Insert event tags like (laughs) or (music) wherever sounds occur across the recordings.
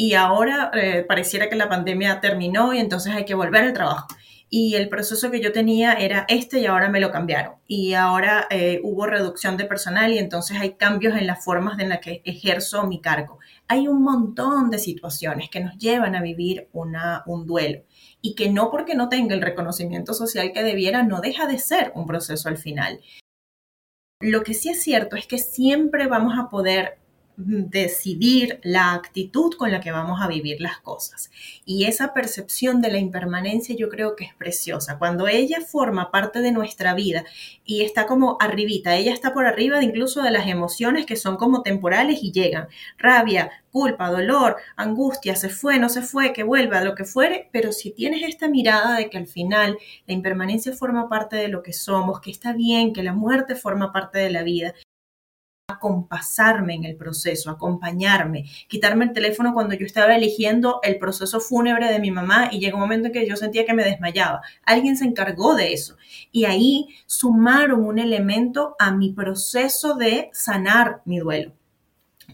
y ahora eh, pareciera que la pandemia terminó y entonces hay que volver al trabajo y el proceso que yo tenía era este y ahora me lo cambiaron. Y ahora eh, hubo reducción de personal y entonces hay cambios en las formas en las que ejerzo mi cargo. Hay un montón de situaciones que nos llevan a vivir una, un duelo y que no porque no tenga el reconocimiento social que debiera, no deja de ser un proceso al final. Lo que sí es cierto es que siempre vamos a poder decidir la actitud con la que vamos a vivir las cosas. Y esa percepción de la impermanencia yo creo que es preciosa. Cuando ella forma parte de nuestra vida y está como arribita, ella está por arriba de incluso de las emociones que son como temporales y llegan. Rabia, culpa, dolor, angustia, se fue, no se fue, que vuelva, lo que fuere, pero si tienes esta mirada de que al final la impermanencia forma parte de lo que somos, que está bien, que la muerte forma parte de la vida, acompasarme en el proceso, acompañarme, quitarme el teléfono cuando yo estaba eligiendo el proceso fúnebre de mi mamá y llegó un momento en que yo sentía que me desmayaba. Alguien se encargó de eso y ahí sumaron un elemento a mi proceso de sanar mi duelo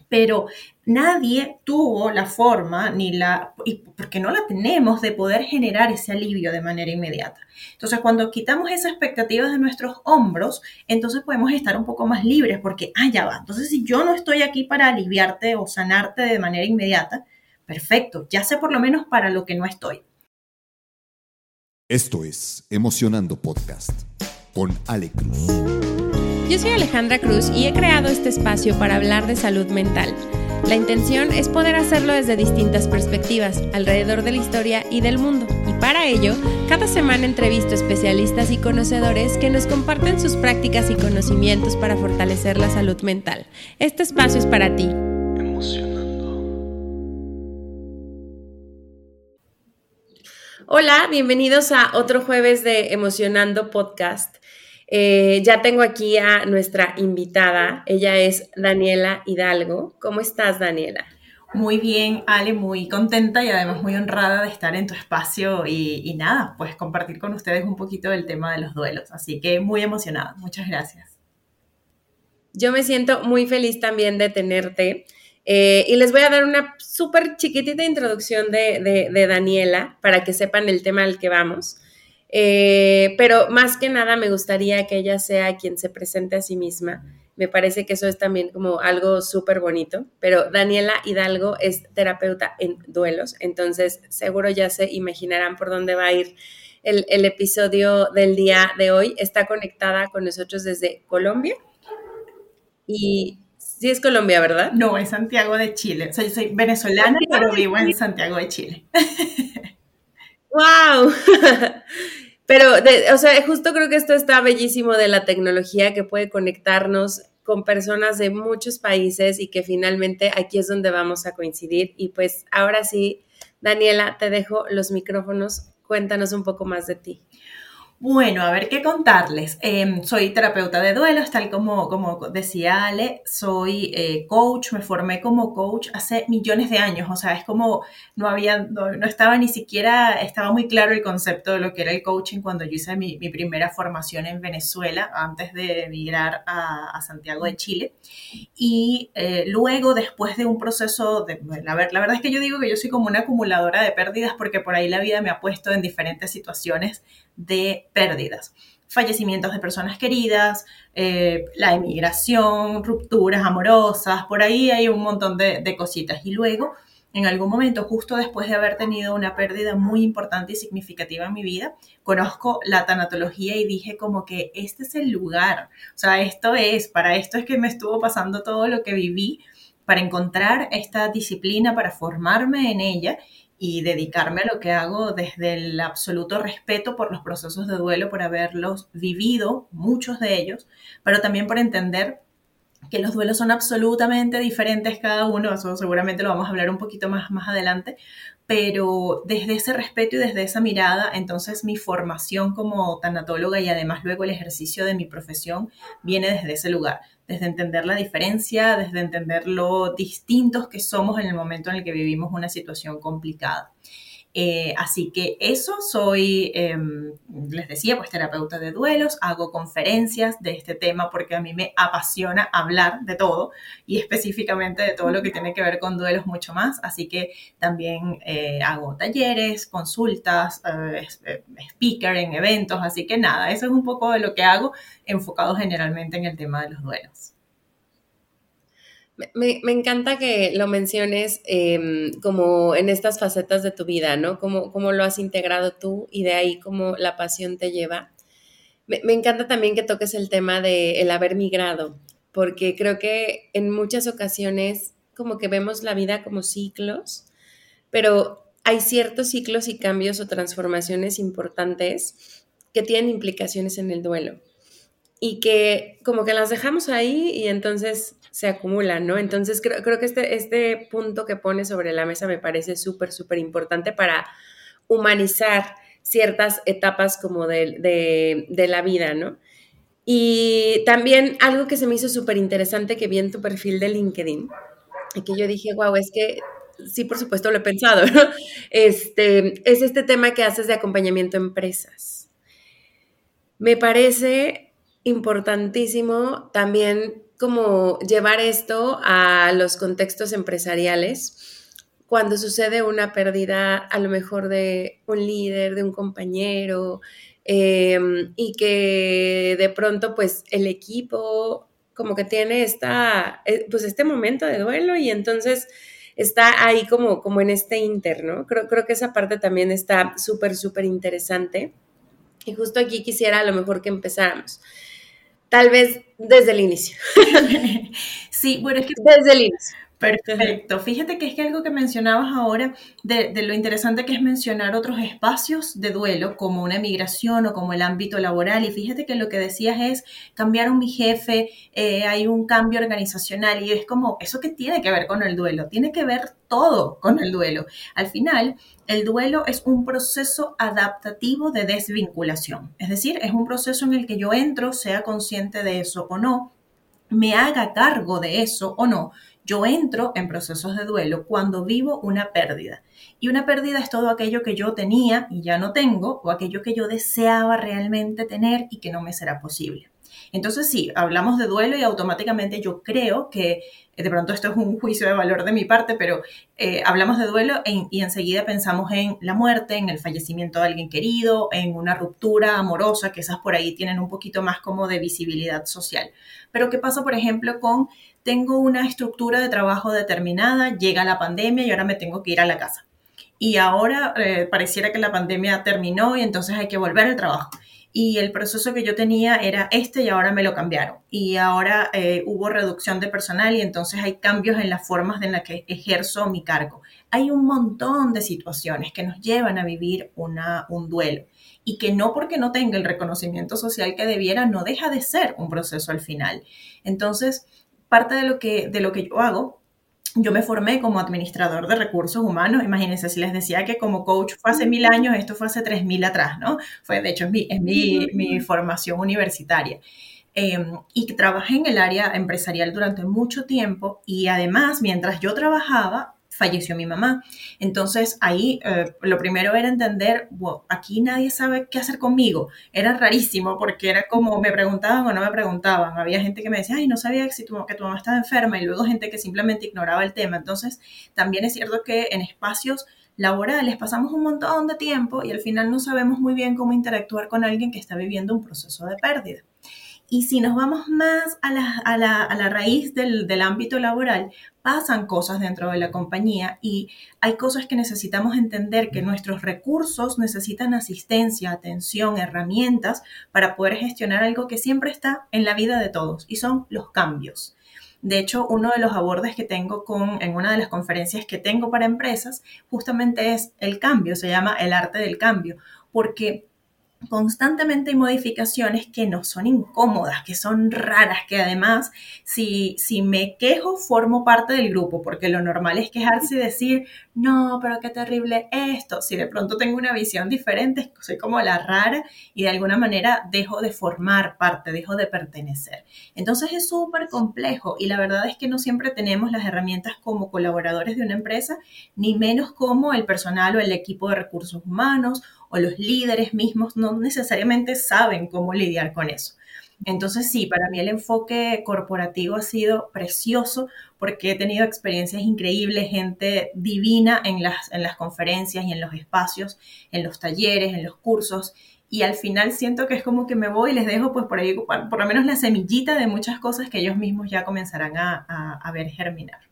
pero nadie tuvo la forma ni la, porque no la tenemos, de poder generar ese alivio de manera inmediata. Entonces, cuando quitamos esas expectativas de nuestros hombros, entonces podemos estar un poco más libres porque, ah, ya va. Entonces, si yo no estoy aquí para aliviarte o sanarte de manera inmediata, perfecto, ya sé por lo menos para lo que no estoy. Esto es Emocionando Podcast con Ale Cruz. Yo soy Alejandra Cruz y he creado este espacio para hablar de salud mental. La intención es poder hacerlo desde distintas perspectivas, alrededor de la historia y del mundo. Y para ello, cada semana entrevisto especialistas y conocedores que nos comparten sus prácticas y conocimientos para fortalecer la salud mental. Este espacio es para ti. Hola, bienvenidos a otro jueves de Emocionando Podcast. Eh, ya tengo aquí a nuestra invitada. Ella es Daniela Hidalgo. ¿Cómo estás, Daniela? Muy bien, Ale, muy contenta y además muy honrada de estar en tu espacio y, y, nada, pues compartir con ustedes un poquito del tema de los duelos. Así que muy emocionada. Muchas gracias. Yo me siento muy feliz también de tenerte. Eh, y les voy a dar una súper chiquitita introducción de, de, de, Daniela para que sepan el tema al que vamos. Eh, pero más que nada me gustaría que ella sea quien se presente a sí misma. Me parece que eso es también como algo súper bonito. Pero Daniela Hidalgo es terapeuta en duelos, entonces seguro ya se imaginarán por dónde va a ir el, el episodio del día de hoy. Está conectada con nosotros desde Colombia. Y sí es Colombia, ¿verdad? No, es Santiago de Chile. O sea, yo soy venezolana, pero vivo en Santiago de Chile. (laughs) ¡Wow! Pero, o sea, justo creo que esto está bellísimo de la tecnología que puede conectarnos con personas de muchos países y que finalmente aquí es donde vamos a coincidir. Y pues ahora sí, Daniela, te dejo los micrófonos. Cuéntanos un poco más de ti. Bueno, a ver qué contarles. Em, soy terapeuta de duelos, tal como, como decía Ale, soy eh, coach, me formé como coach hace millones de años, o sea, es como no había, no, estaba ni siquiera, estaba muy claro el concepto de lo que era el coaching cuando yo hice mi, primera formación en Venezuela, antes de emigrar a, Santiago de Chile. Y eh, luego, después de un proceso, de, la, la verdad es que yo digo que yo soy como una acumuladora de pérdidas porque por ahí la vida me ha puesto en diferentes situaciones de pérdidas. Fallecimientos de personas queridas, eh, la emigración, rupturas amorosas, por ahí hay un montón de, de cositas. Y luego, en algún momento, justo después de haber tenido una pérdida muy importante y significativa en mi vida, conozco la tanatología y dije como que este es el lugar, o sea, esto es, para esto es que me estuvo pasando todo lo que viví, para encontrar esta disciplina, para formarme en ella y dedicarme a lo que hago desde el absoluto respeto por los procesos de duelo, por haberlos vivido, muchos de ellos, pero también por entender que los duelos son absolutamente diferentes cada uno, eso seguramente lo vamos a hablar un poquito más, más adelante, pero desde ese respeto y desde esa mirada, entonces mi formación como tanatóloga y además luego el ejercicio de mi profesión viene desde ese lugar, desde entender la diferencia, desde entender lo distintos que somos en el momento en el que vivimos una situación complicada. Eh, así que eso soy, em, les decía, pues terapeuta de duelos, hago conferencias de este tema porque a mí me apasiona hablar de todo y específicamente de todo lo que tiene que ver con duelos mucho más. Así que también eh, hago talleres, consultas, eh, speaker en eventos. Así que nada, eso es un poco de lo que hago enfocado generalmente en el tema de los duelos. Me, encanta que lo menciones em, como en estas facetas de tu vida, ¿no? Cómo, cómo lo has integrado tú y de ahí cómo la pasión te lleva. Me, encanta también que toques el tema de el haber migrado, porque creo que en muchas ocasiones como que vemos la vida como ciclos, pero hay ciertos ciclos y cambios o transformaciones importantes que tienen implicaciones en el duelo y que como que las dejamos ahí y entonces se acumulan, ¿no? Entonces creo, creo que este, este punto que pone sobre la mesa me parece súper, súper importante para humanizar ciertas etapas como de, de, la vida, ¿no? Y también algo que se me hizo súper interesante que vi en tu perfil de LinkedIn y que yo dije, wow, es que sí, por supuesto lo he pensado, (laughs) ¿no? Este, es este tema que haces de acompañamiento a empresas. Me parece importantísimo también como llevar esto a los contextos empresariales cuando sucede una pérdida a lo mejor de un líder, de un compañero, em, y que de pronto pues el equipo como que tiene esta, eh, pues este momento de duelo y entonces está ahí como, como en este interno. Creo, creo que esa parte también está súper, súper interesante. Y justo aquí quisiera a lo mejor que empezáramos tal vez desde el inicio. (laughs) sí, bueno, es que... Desde el inicio. Perfecto. Fíjate que es que algo que mencionabas ahora, de, lo interesante que es mencionar otros espacios de duelo, como una migración o como el ámbito laboral. Y fíjate que lo que decías es, cambiaron mi jefe, eh, hay un cambio organizacional y es como, ¿eso que tiene que ver con el duelo? Tiene que ver todo con el duelo. Al final, el duelo es un proceso adaptativo de desvinculación. Es decir, es un proceso en el que yo entro, sea consciente de eso o no, me haga cargo de eso o no, yo entro en procesos de duelo cuando vivo una pérdida. Y una pérdida es todo aquello que yo tenía y ya no tengo, o aquello que yo deseaba realmente tener y que no me será posible. Entonces sí, hablamos de duelo y automáticamente yo creo que, eh, de pronto esto es un (laughs) juicio de valor de mi parte, pero eh, hablamos de duelo y enseguida pensamos en la muerte, en el fallecimiento de alguien querido, en una ruptura amorosa, que esas por ahí tienen un poquito más como de visibilidad social. Pero ¿qué pasa, por ejemplo, con tengo una estructura de trabajo determinada, llega la pandemia y ahora me tengo que ir a la casa? Y ahora eh, pareciera que la pandemia terminó y entonces hay que volver al trabajo y el proceso que yo tenía era este y ahora me lo cambiaron. Y ahora eh, hubo reducción de personal y entonces hay cambios en las formas en las que ejerzo mi cargo. Hay un montón de situaciones que nos llevan a vivir una, un duelo y que no porque no tenga el reconocimiento social que debiera, no deja de ser un proceso al final. Entonces, parte de lo que, de lo que yo hago yo me formé como administrador de recursos humanos. Imagínense, si les decía que como coach fue hace mil años, esto fue hace tres mil atrás, ¿no? Fue, de hecho, es mi, es mi, mi formación universitaria. Em, y trabajé en el área empresarial durante mucho tiempo y además, mientras yo trabajaba, falleció mi mamá. Entonces ahí eh, lo primero era entender, aquí nadie sabe qué hacer conmigo. Era rarísimo porque era como me preguntaban o no me preguntaban. Había gente que me decía, ay, no sabía que, tu, que tu mamá estaba enferma y luego gente que simplemente ignoraba el tema. Entonces también es cierto que en espacios laborales pasamos un montón de tiempo y al final no sabemos muy bien cómo interactuar con alguien que está viviendo un proceso de pérdida. Y si nos vamos más a la, raíz del, del, ámbito laboral, pasan cosas dentro de la compañía y hay cosas que necesitamos entender que nuestros recursos necesitan asistencia, atención, herramientas para poder gestionar algo que siempre está en la vida de todos y son los cambios. De hecho, uno de los abordes que tengo con, en una de las conferencias que tengo para empresas justamente es el cambio, se llama el arte del cambio, porque constantemente hay modificaciones que no son incómodas, que son raras, que además si, si me quejo formo parte del grupo, porque lo normal es quejarse y decir, no, pero qué terrible esto. Si de pronto tengo una visión diferente, soy como la rara y de alguna manera dejo de formar parte, dejo de pertenecer. Entonces es súper complejo y la verdad es que no siempre tenemos las herramientas como colaboradores de una empresa, ni menos como el personal o el equipo de recursos humanos o los líderes mismos no necesariamente saben cómo lidiar con eso. Entonces sí, para mí el enfoque corporativo ha sido precioso porque he tenido experiencias increíbles, gente divina en las, en las conferencias y en los espacios, en los talleres, en los cursos. Y al final siento que es como que me voy y les dejo pues por ahí por lo menos la semillita de muchas cosas que ellos mismos ya comenzarán a, a ver germinar.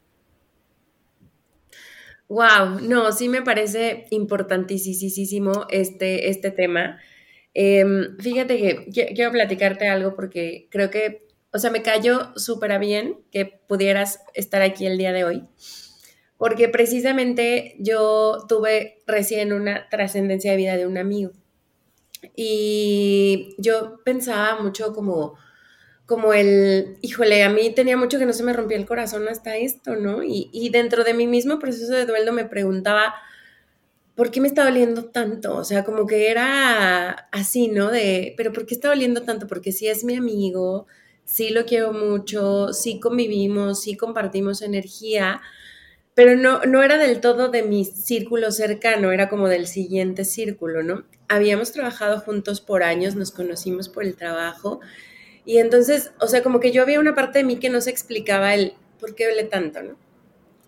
Wow, no, sí me parece importantísimo este, este tema. Em, fíjate que quiero platicarte algo porque creo que, o sea, me cayó súper bien que pudieras estar aquí el día de hoy, porque precisamente yo tuve recién una trascendencia de vida de un amigo y yo pensaba mucho como como el, híjole, a mí tenía mucho que no se me rompía el corazón hasta esto, ¿no? Y, dentro de mi mismo proceso de duelo me preguntaba, ¿por qué me está doliendo tanto? O sea, como que era así, ¿no? De, pero ¿por qué está doliendo tanto? Porque sí es mi amigo, sí lo quiero mucho, sí convivimos, sí compartimos energía, pero no, no era del todo de mi círculo cercano, era como del siguiente círculo, ¿no? Habíamos trabajado juntos por años, nos conocimos por el trabajo y entonces, o sea, como que yo había una parte de mí que no se explicaba el por qué duele tanto, ¿no?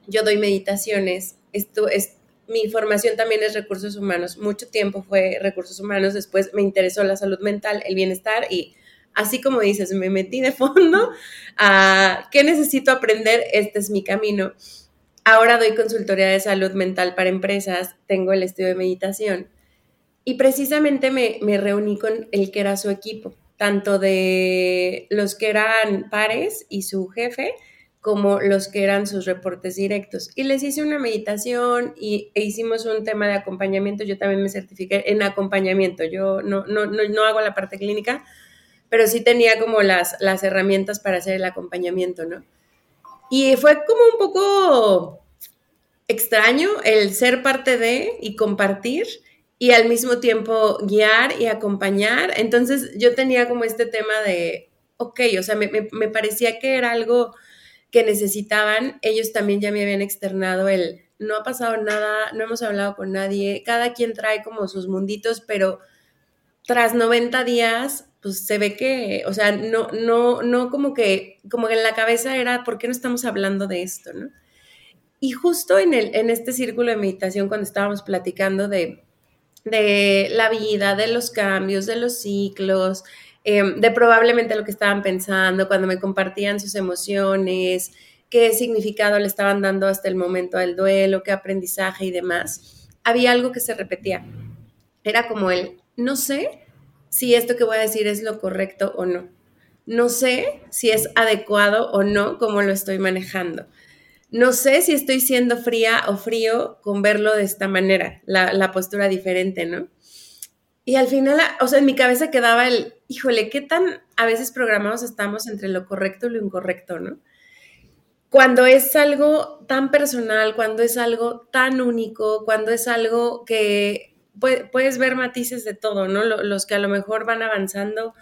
Yo doy meditaciones, esto es, mi formación también es recursos humanos, mucho tiempo fue recursos humanos, después me interesó la salud mental, el bienestar y así como dices, me metí de fondo a qué necesito aprender, este es mi camino. Ahora doy consultoría de salud mental para empresas, tengo el estudio de meditación y precisamente me, me reuní con el que era su equipo tanto de los que eran pares y su jefe, como los que eran sus reportes directos. Y les hice una meditación y, e hicimos un tema de acompañamiento. Yo también me certifiqué en acompañamiento. Yo no, no, no, hago la parte clínica, pero sí tenía como las, las herramientas para hacer el acompañamiento, ¿no? Y fue como un poco extraño el ser parte de y compartir y al mismo tiempo guiar y acompañar. Entonces yo tenía como este tema de, ok, o sea, me, parecía que era algo que necesitaban. Ellos también ya me habían externado el, no ha pasado nada, no hemos hablado con nadie, cada quien trae como sus munditos, pero tras 90 días, pues se ve que, o sea, no, no, no como que, como que en la cabeza era, ¿por qué no estamos hablando de esto, no? Y justo en, el, en este círculo de meditación, cuando estábamos platicando de, de la vida, de los cambios, de los ciclos, em, de probablemente lo que estaban pensando cuando me compartían sus emociones, qué significado le estaban dando hasta el momento del duelo, qué aprendizaje y demás. Había algo que se repetía. Era como el, no sé si esto que voy a decir es lo correcto o no. No sé si es adecuado o no como lo estoy manejando no sé si estoy siendo fría o frío con verlo de esta manera, la, postura diferente, ¿no? Y al final, o sea, en mi cabeza quedaba el, híjole, qué tan a veces programados estamos entre lo correcto y lo incorrecto, ¿no? Cuando es algo tan personal, cuando es algo tan único, cuando es algo que puedes ver matices de todo, ¿no? Los que a lo mejor van avanzando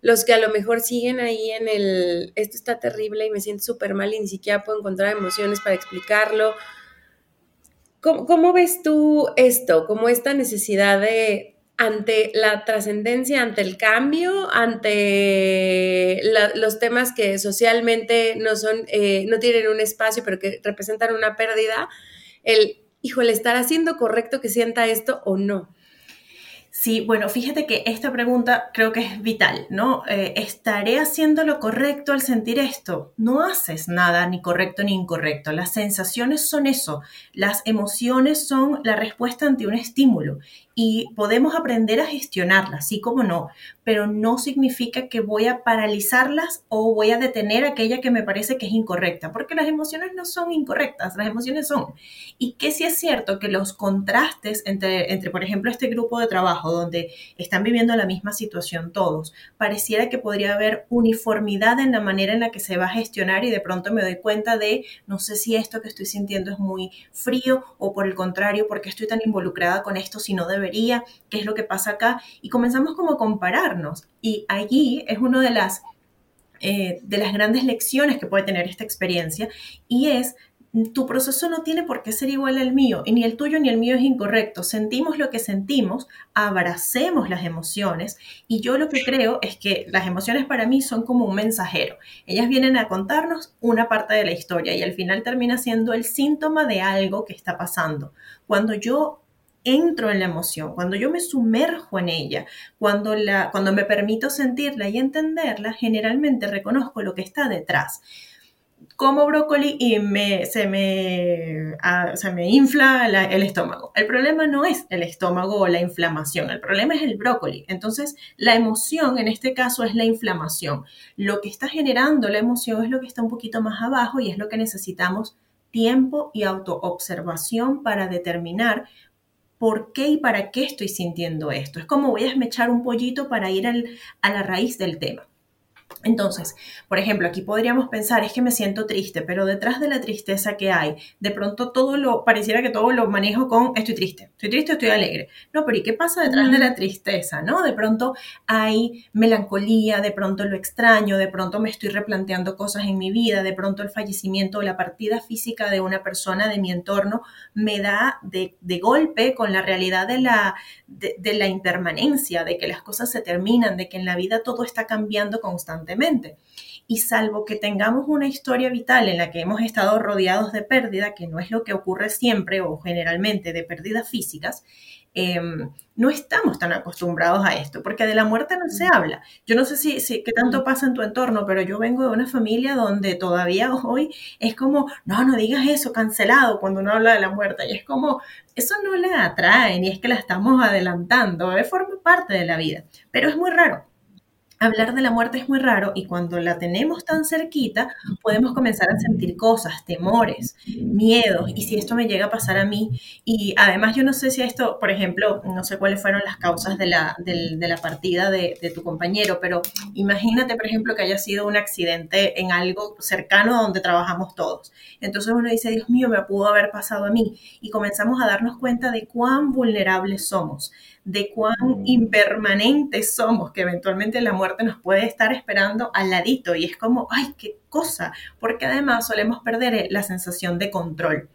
los que a lo mejor siguen ahí en el, esto está terrible y me siento súper mal y ni siquiera puedo encontrar emociones para explicarlo. ¿Cómo, ves tú esto? ¿Cómo esta necesidad de, ante la trascendencia, ante el cambio, ante los temas que socialmente no son, eh, no tienen un espacio, pero que representan una pérdida, el, híjole, ¿estar haciendo correcto que sienta esto o no? Sí, bueno, fíjate que esta pregunta creo que es vital, ¿no? Eh, ¿Estaré haciendo lo correcto al sentir esto? No haces nada ni correcto ni incorrecto. Las sensaciones son eso. Las emociones son la respuesta ante un estímulo y podemos aprender a gestionarlas, sí como no, pero no significa que voy a paralizarlas o voy a detener aquella que me parece que es incorrecta, porque las emociones no son incorrectas, las emociones son. Y que sí es cierto que los contrastes entre, entre, por ejemplo, este grupo de trabajo donde están viviendo la misma situación todos, pareciera que podría haber uniformidad en la manera en la que se va a gestionar y de pronto me doy cuenta de, no sé si esto que estoy sintiendo es muy frío o por el contrario, porque estoy tan involucrada con esto si no debería, qué es lo que pasa acá, y comenzamos como a compararnos. Y allí es una de las, eh, de las grandes lecciones que puede tener esta experiencia, y es tu proceso no tiene por qué ser igual al mío, y ni el tuyo ni el mío es incorrecto. Sentimos lo que sentimos, abracemos las emociones, y yo lo que creo es que las emociones para mí son como un mensajero. Ellas vienen a contarnos una parte de la historia y al final termina siendo el síntoma de algo que está pasando. Cuando yo entro en la emoción, cuando yo me sumerjo en ella, cuando, la, cuando me permito sentirla y entenderla, generalmente reconozco lo que está detrás como brócoli y me, se, me, ah, se me infla el estómago. El problema no es el estómago o la inflamación, el problema es el brócoli. Entonces, la emoción en este caso es la inflamación. Lo que está generando la emoción es lo que está un poquito más abajo y es lo que necesitamos tiempo y autoobservación para determinar por qué y para qué estoy sintiendo esto. Es como voy a esmechar un pollito para ir a la raíz del tema. Entonces, por ejemplo, aquí podríamos pensar, es que me siento triste, pero detrás de la tristeza que hay, de pronto todo lo, pareciera que todo lo manejo con estoy triste, estoy triste, estoy alegre. No, pero ¿y qué pasa detrás de la tristeza? ¿No? De pronto hay melancolía, de pronto lo extraño, de pronto me estoy replanteando cosas en mi vida, de pronto el fallecimiento o la partida física de una persona de mi entorno me da de, golpe con la realidad de la, de la impermanencia, de que las cosas se terminan, de que en la vida todo está cambiando constantemente y salvo que tengamos una historia vital en la que hemos estado rodeados de pérdida, que no es lo que ocurre siempre o generalmente de pérdidas físicas, em, no estamos tan acostumbrados a esto, porque de la muerte no se habla. Yo no sé si, si, qué tanto pasa en tu entorno, pero yo vengo de una familia donde todavía hoy es como, no, no digas eso, cancelado cuando uno habla de la muerte. Y es como, eso no le atrae, ni es que la estamos adelantando, es forma parte de la vida, pero es muy raro hablar de la muerte es muy raro y cuando la tenemos tan cerquita podemos comenzar a sentir cosas, temores, miedos y si esto me llega a pasar a mí y además yo no sé si esto, por ejemplo, no sé cuáles fueron las causas de la, de, la partida de, de, tu compañero, pero imagínate, por ejemplo, que haya sido un accidente en algo cercano a donde trabajamos todos. Entonces uno dice, Dios mío, me pudo haber pasado a mí y comenzamos a darnos cuenta de cuán vulnerables somos, de cuán impermanentes somos, que eventualmente la muerte nos puede estar esperando al ladito. Y es como, ay, qué cosa, porque además solemos perder eh, la sensación de control.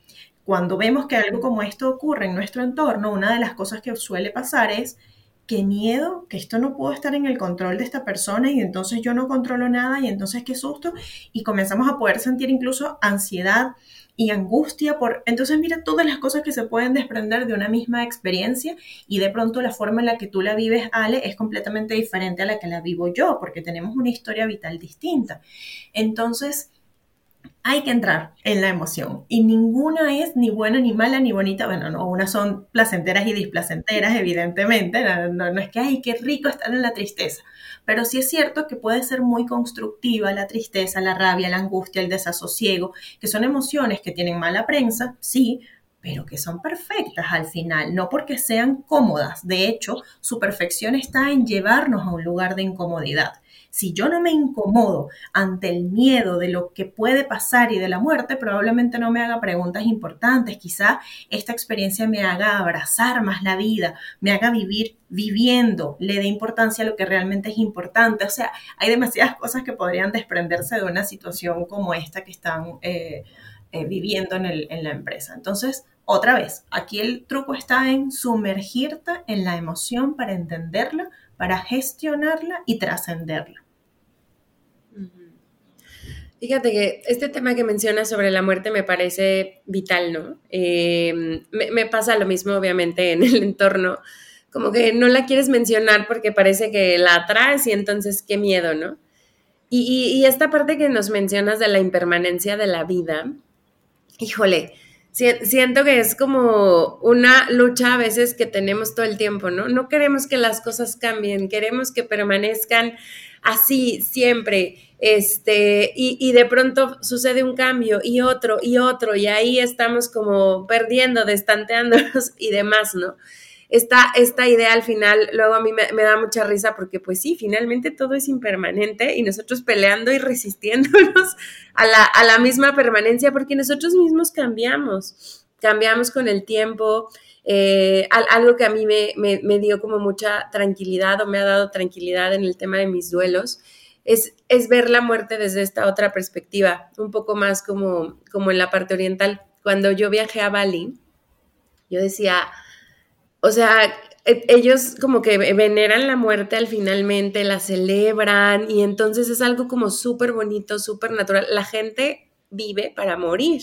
Cuando vemos que algo como esto ocurre en nuestro entorno, una de las cosas que suele pasar es, qué miedo, que esto no puedo estar en el control de esta persona y entonces yo no controlo nada y entonces qué susto y comenzamos a poder sentir incluso ansiedad, y angustia por... Entonces mira todas las cosas que se pueden desprender de una misma experiencia y de pronto la forma en la que tú la vives, Ale, es completamente diferente a la que la vivo yo, porque tenemos una historia vital distinta. Entonces, hay que entrar en la emoción y ninguna es ni buena ni mala ni bonita. Bueno, no, unas son placenteras y displacenteras, evidentemente. No, no, es que, ay, qué rico estar en la tristeza. Pero sí es cierto que puede ser muy constructiva la tristeza, la rabia, la angustia, el desasosiego, que son emociones que tienen mala prensa, sí, pero que son perfectas al final, no porque sean cómodas. De hecho, su perfección está en llevarnos a un lugar de incomodidad. Si yo no me incomodo ante el miedo de lo que puede pasar y de la muerte, probablemente no me haga preguntas importantes. Quizá esta experiencia me haga abrazar más la vida, me haga vivir viviendo, le dé importancia a lo que realmente es importante. O sea, hay demasiadas cosas que podrían desprenderse de una situación como esta que están eh, eh, viviendo en, en la empresa. Entonces, otra vez, aquí el truco está en sumergirte en la emoción para entenderla, para gestionarla y trascenderla. Fíjate que este tema que mencionas sobre la muerte me parece vital, ¿no? Em, me, pasa lo mismo, obviamente, en el entorno. Como que no la quieres mencionar porque parece que la atraes y entonces qué miedo, ¿no? Y, y esta parte que nos mencionas de la impermanencia de la vida, híjole, siento que es como una lucha a veces que tenemos todo el tiempo, ¿no? No queremos que las cosas cambien, queremos que permanezcan así siempre, este, y, y, de pronto sucede un cambio y otro y otro, y ahí estamos como perdiendo, destanteándonos (laughs) y demás, ¿no? Esta, esta idea al final, luego a mí me, da mucha risa porque pues sí, finalmente todo es impermanente y nosotros peleando y resistiéndonos (laughs) a la, a la misma permanencia porque nosotros mismos cambiamos, cambiamos con el tiempo. Eh, algo que a mí me, me, dio como mucha tranquilidad o me ha dado tranquilidad en el tema de mis duelos es, es ver la muerte desde esta otra perspectiva, un poco más como, como en la parte oriental. Cuando yo viajé a Bali, yo decía, o sea, e, ellos como que veneran la muerte al finalmente, la celebran y entonces es algo como súper bonito, súper natural. La gente vive para morir.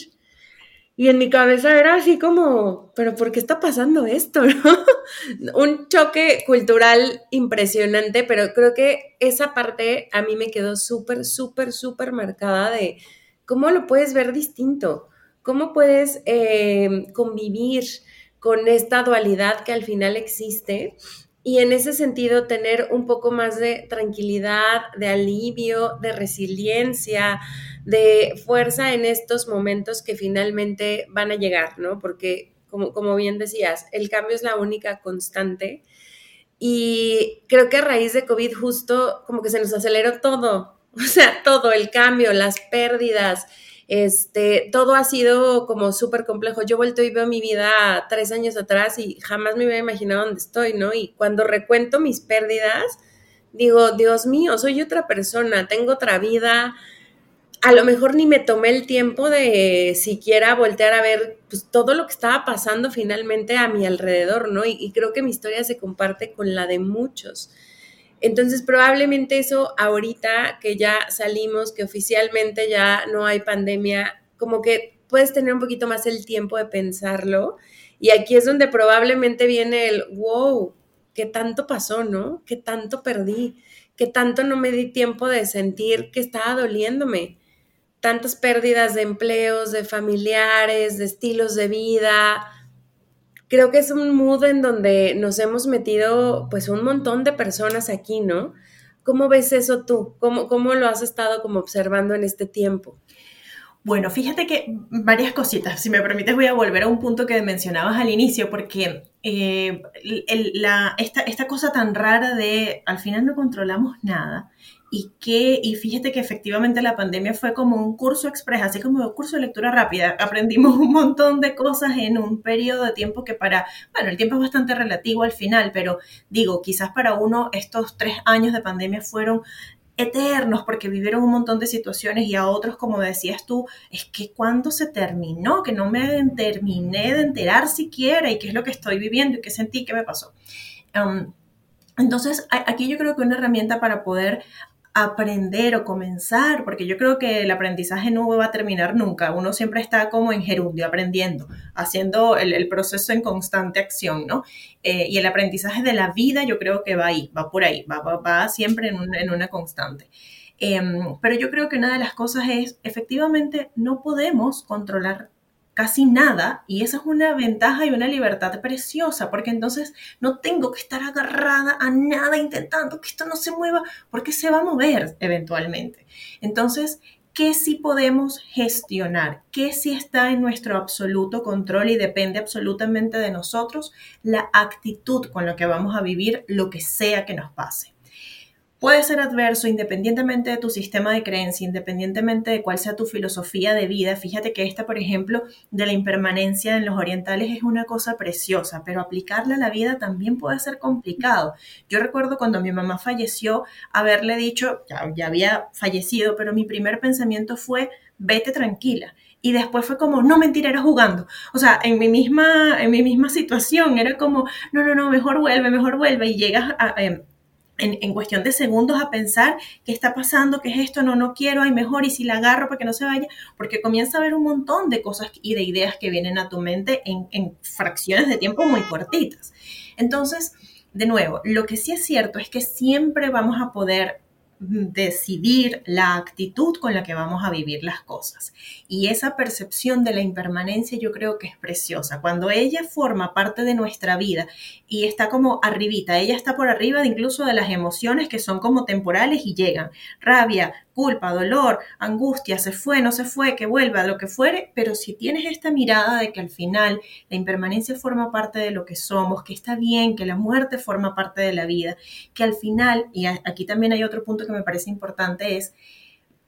Y en mi cabeza era así como, pero ¿por qué está pasando esto? (laughs) Un choque cultural impresionante, pero creo que esa parte a mí me quedó súper, súper, súper marcada de cómo lo puedes ver distinto, cómo puedes eh, convivir con esta dualidad que al final existe. Y en ese sentido tener un poco más de tranquilidad, de alivio, de resiliencia, de fuerza en estos momentos que finalmente van a llegar, ¿no? Porque como, como bien decías, el cambio es la única constante. Y creo que a raíz de COVID justo como que se nos aceleró todo, (laughs) o sea, todo, el cambio, las pérdidas, este, todo ha sido como súper complejo. Yo vuelto y veo mi vida tres años atrás y jamás me hubiera imaginado dónde estoy, ¿no? Y cuando recuento mis pérdidas, digo, Dios mío, soy otra persona, tengo otra vida. A lo mejor ni me tomé el tiempo de siquiera voltear a ver pues, todo lo que estaba pasando finalmente a mi alrededor, ¿no? y creo que mi historia se comparte con la de muchos. Entonces, probablemente eso ahorita que ya salimos, que oficialmente ya no hay pandemia, como que puedes tener un poquito más el tiempo de pensarlo. Y aquí es donde probablemente viene el, wow, ¿qué tanto pasó, no? ¿Qué tanto perdí? ¿Qué tanto no me di tiempo de sentir que estaba doliéndome? Tantas pérdidas de empleos, de familiares, de estilos de vida, creo que es un mood en donde nos hemos metido pues un montón de personas aquí, ¿no? ¿Cómo ves eso tú? ¿Cómo, cómo lo has estado como observando en este tiempo? Bueno, fíjate que varias cositas. Si me permites, voy a volver a un punto que mencionabas al inicio, porque eh, la, esta, esta, cosa tan rara de al final no controlamos nada y que, y fíjate que efectivamente la pandemia fue como un curso express, así como un curso de lectura rápida. Aprendimos un montón de cosas en un periodo de tiempo que para, bueno, el tiempo es bastante relativo al final, pero digo, quizás para uno estos tres años de pandemia fueron eternos porque vivieron un montón de situaciones y a otros, como decías tú, es que cuando se terminó, que no me terminé de enterar siquiera y qué es lo que estoy viviendo y qué sentí, qué me pasó. Entonces, aquí yo creo que una herramienta para poder aprender o comenzar, porque yo creo que el aprendizaje no va a terminar nunca, uno siempre está como en gerundio, aprendiendo, haciendo el, proceso en constante acción, ¿no? Eh, y el aprendizaje de la vida yo creo que va ahí, va por ahí, va, va, siempre en, en, una constante. Em, pero yo creo que una de las cosas es, efectivamente, no podemos controlar casi nada y esa es una ventaja y una libertad preciosa porque entonces no tengo que estar agarrada a nada intentando que esto no se mueva porque se va a mover eventualmente. Entonces, ¿qué sí podemos gestionar? ¿Qué sí está en nuestro absoluto control y depende absolutamente de nosotros? La actitud con la que vamos a vivir lo que sea que nos pase puede ser adverso independientemente de tu sistema de creencia, independientemente de cuál sea tu filosofía de vida. Fíjate que esta, por ejemplo, de la impermanencia en los orientales es una cosa preciosa, pero aplicarla a la vida también puede ser complicado. Yo recuerdo cuando mi mamá falleció, haberle dicho, ya, había fallecido, pero mi primer pensamiento fue, vete tranquila y después fue como, no mentira, era jugando. O sea, en mi misma, en mi misma situación era como, no, no, no, mejor vuelve, mejor vuelve y llegas a, em, en, cuestión de segundos a pensar qué está pasando, qué es esto, no, no quiero, hay mejor, y si la agarro para que no se vaya, porque comienza a haber un montón de cosas y de ideas que vienen a tu mente en, en fracciones de tiempo muy cortitas. Entonces, de nuevo, lo que sí es cierto es que siempre vamos a poder decidir la actitud con la que vamos a vivir las cosas. Y esa percepción de la impermanencia yo creo que es preciosa. Cuando ella forma parte de nuestra vida y está como arribita, ella está por arriba incluso de las emociones que son como temporales y llegan. Rabia, culpa, dolor, angustia, se fue, no se fue, que vuelva, lo que fuere, pero si tienes esta mirada de que al final la impermanencia forma parte de lo que somos, que está bien, que la muerte forma parte de la vida, que al final, y aquí también hay otro punto que me parece importante, es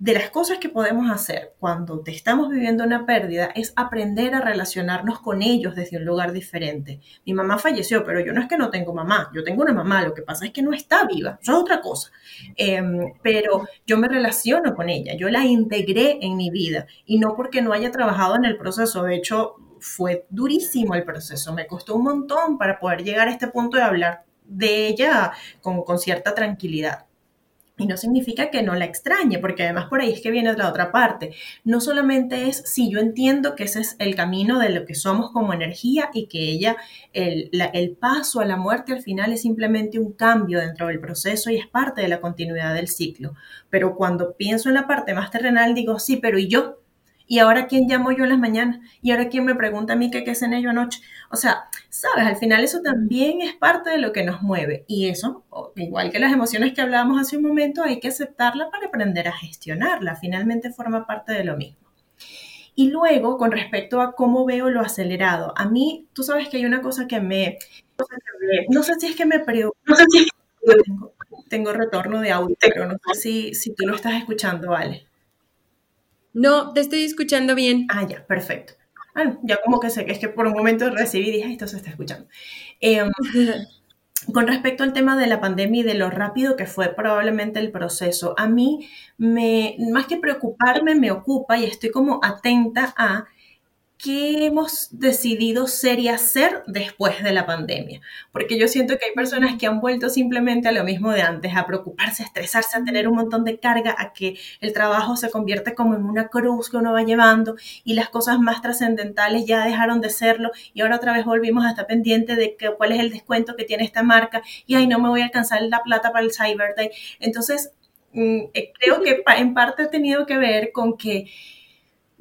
de las cosas que podemos hacer cuando te estamos viviendo una pérdida es aprender a relacionarnos con ellos desde un lugar diferente. Mi mamá falleció, pero yo no es que no tengo mamá, yo tengo una mamá, lo que pasa es que no está viva, es otra cosa. Em, pero yo me relaciono con ella, yo la integré en mi vida y no porque no haya trabajado en el proceso, de hecho fue durísimo el proceso, me costó un montón para poder llegar a este punto de hablar de ella con, con cierta tranquilidad. Y no significa que no la extrañe, porque además por ahí es que viene la otra parte. No solamente es si yo entiendo que ese es el camino de lo que somos como energía y que ella, el, el paso a la muerte al final es simplemente un cambio dentro del proceso y es parte de la continuidad del ciclo. Pero cuando pienso en la parte más terrenal, digo, sí, pero ¿y yo? ¿Y ahora quién llamo yo en las mañanas? ¿Y ahora quién me pregunta a mí qué, qué cené yo anoche? O sea, sabes, al final eso también es parte de lo que nos mueve. Y eso, igual que las emociones que hablábamos hace un momento, hay que aceptarla para aprender a gestionarla. Finalmente forma parte de lo mismo. Y luego, con respecto a cómo veo lo acelerado, a mí, tú sabes que hay una cosa que me... No sé si es que me preocupa. No sé si es que tengo, tengo retorno de audio, pero no sé si, si tú lo estás escuchando, vale. No, te estoy escuchando bien. Ah, ya, perfecto. Ah, ya como que sé que es que por un momento recibí y dije, esto se está escuchando. Em, (laughs) con respecto al tema de la pandemia y de lo rápido que fue probablemente el proceso, a mí me, más que preocuparme, me ocupa y estoy como atenta a qué hemos decidido ser y hacer después de la pandemia. Porque yo siento que hay personas que han vuelto simplemente a lo mismo de antes, a preocuparse, a estresarse, a tener un montón de carga, a que el trabajo se convierte como en una cruz que uno va llevando y las cosas más trascendentales ya dejaron de serlo y ahora otra vez volvimos a estar pendiente de que, cuál es el descuento que tiene esta marca y ay, no me voy a alcanzar la plata para el Cyber Day. Entonces, mm, eh, creo que en parte ha tenido que ver con que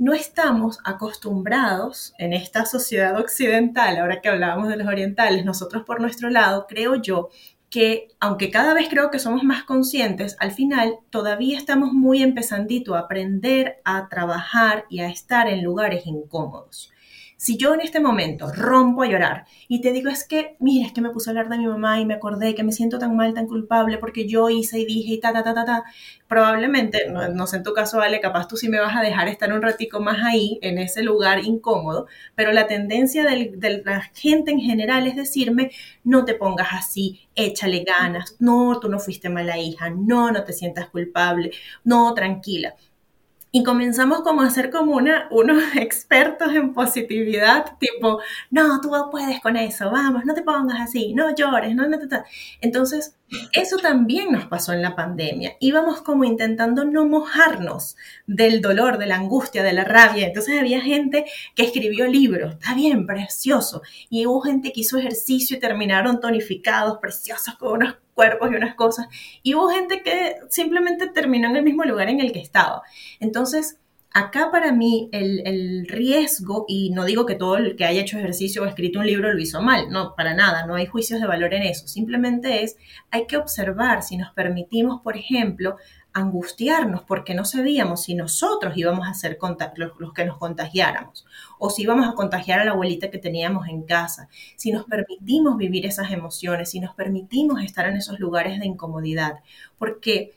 no estamos acostumbrados en esta sociedad occidental, ahora que hablábamos de los orientales, nosotros por nuestro lado, creo yo, que aunque cada vez creo que somos más conscientes, al final todavía estamos muy empezandito a aprender a trabajar y a estar en lugares incómodos. Si yo en este momento rompo a llorar y te digo es que, mira, es que me puse a hablar de mi mamá y me acordé que me siento tan mal, tan culpable porque yo hice y dije y ta, ta, ta, ta, ta, probablemente, no, sé en tu caso, vale, capaz tú sí me vas a dejar estar un ratico más ahí, en ese lugar incómodo, pero la tendencia de la gente en general es decirme, no te pongas así, échale ganas, no, tú no fuiste mala hija, no, no te sientas culpable, no, tranquila. Y comenzamos como a ser como una, unos (laughs) expertos en positividad, tipo, no, tú puedes con eso, vamos, no te pongas así, no llores, no, no, no. Entonces, eso también nos pasó en la pandemia. Íbamos como intentando no mojarnos del dolor, de la angustia, de la rabia. Entonces había gente que escribió libros, está bien, precioso. Y hubo gente que hizo ejercicio y terminaron tonificados, preciosos, con unos cuerpos y unas cosas. Y hubo gente que simplemente terminó en el mismo lugar en el que estaba. Entonces, acá para mí el, riesgo, y no digo que todo el que haya hecho ejercicio o escrito un libro lo hizo mal, no, para nada, no hay juicios de valor en eso, simplemente es, hay que observar si nos permitimos, por ejemplo, angustiarnos porque no sabíamos si nosotros íbamos a ser los, los, que nos contagiáramos o si íbamos a contagiar a la abuelita que teníamos en casa, si nos permitimos vivir esas emociones, si nos permitimos estar en esos lugares de incomodidad, porque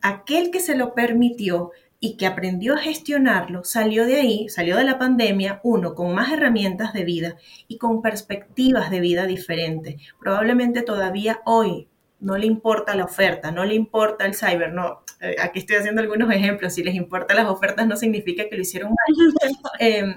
aquel que se lo permitió y que aprendió a gestionarlo, salió de ahí, salió de la pandemia, uno, con más herramientas de vida y con perspectivas de vida diferentes. Probablemente todavía hoy no le importa la oferta, no le importa el cyber, no, aquí estoy haciendo algunos ejemplos, si les importa las ofertas no significa que lo hicieron mal, (laughs) em,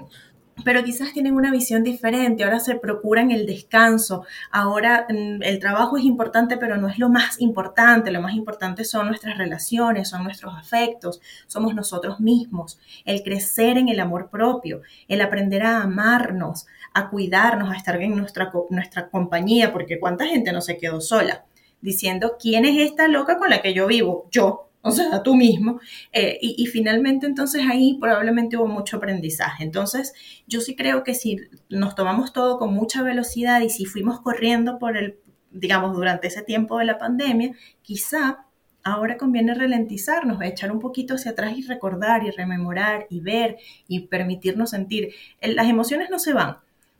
pero quizás tienen una visión diferente, ahora se procuran el descanso, ahora mm, el trabajo es importante, pero no es lo más importante, lo más importante son nuestras relaciones, son nuestros afectos, somos nosotros mismos, el crecer en el amor propio, el aprender a amarnos, a cuidarnos, a estar en nuestra, nuestra compañía, porque cuánta gente no se quedó sola diciendo, ¿quién es esta loca con la que yo vivo? Yo. O sea, tú mismo. Eh, y, finalmente entonces ahí probablemente hubo mucho aprendizaje. Entonces yo sí creo que si nos tomamos todo con mucha velocidad y si fuimos corriendo por el, digamos, durante ese tiempo de la pandemia, quizá ahora conviene ralentizarnos, echar un poquito hacia atrás y recordar y rememorar y ver y permitirnos sentir. Las emociones no se van.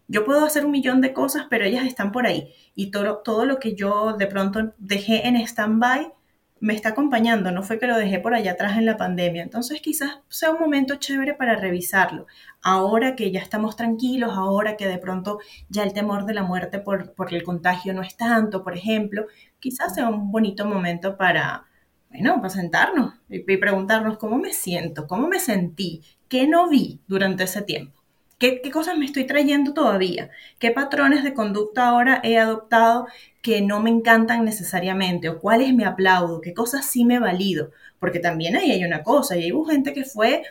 Yo puedo hacer un millón de cosas, pero ellas están por ahí. Y todo, todo lo que yo de pronto dejé en stand-by me está acompañando, no fue que lo dejé por allá atrás en la pandemia. Entonces quizás sea un momento chévere para revisarlo. Ahora que ya estamos tranquilos, ahora que de pronto ya el temor de la muerte por, el contagio no es tanto, por ejemplo, quizás sea un bonito momento para, bueno, para sentarnos y, preguntarnos cómo me siento, cómo me sentí, qué no vi durante ese tiempo. ¿Qué, ¿Qué, cosas me estoy trayendo todavía? ¿Qué patrones de conducta ahora he adoptado que no me encantan necesariamente? ¿O cuáles me aplaudo? ¿Qué cosas sí me valido? Porque también ahí hay una cosa, y hubo gente que fue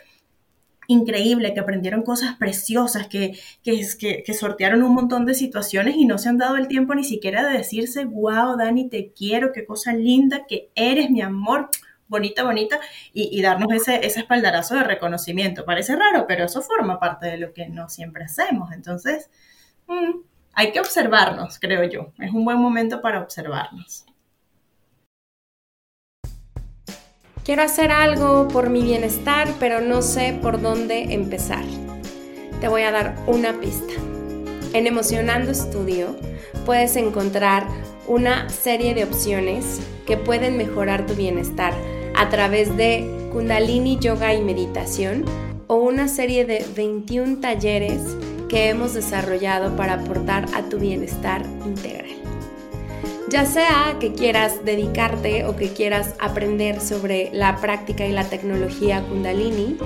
increíble, que aprendieron cosas preciosas, que, que, que, sortearon un montón de situaciones y no se han dado el tiempo ni siquiera de decirse, wow, Dani, te quiero, qué cosa linda, que eres mi amor, bonita, bonita, y, darnos ese, espaldarazo de reconocimiento. Parece raro, pero eso forma parte de lo que no siempre hacemos. Entonces, mm, hay que observarnos, creo yo. Es un buen momento para observarnos. Quiero hacer algo por mi bienestar, pero no sé por dónde empezar. Te voy a dar una pista. En Emocionando Estudio puedes encontrar una serie de opciones que pueden mejorar tu bienestar a través de Kundalini Yoga y Meditación o una serie de 21 talleres que hemos desarrollado para aportar a tu bienestar integral. Ya sea que quieras dedicarte o que quieras aprender sobre la práctica y la tecnología kundalini,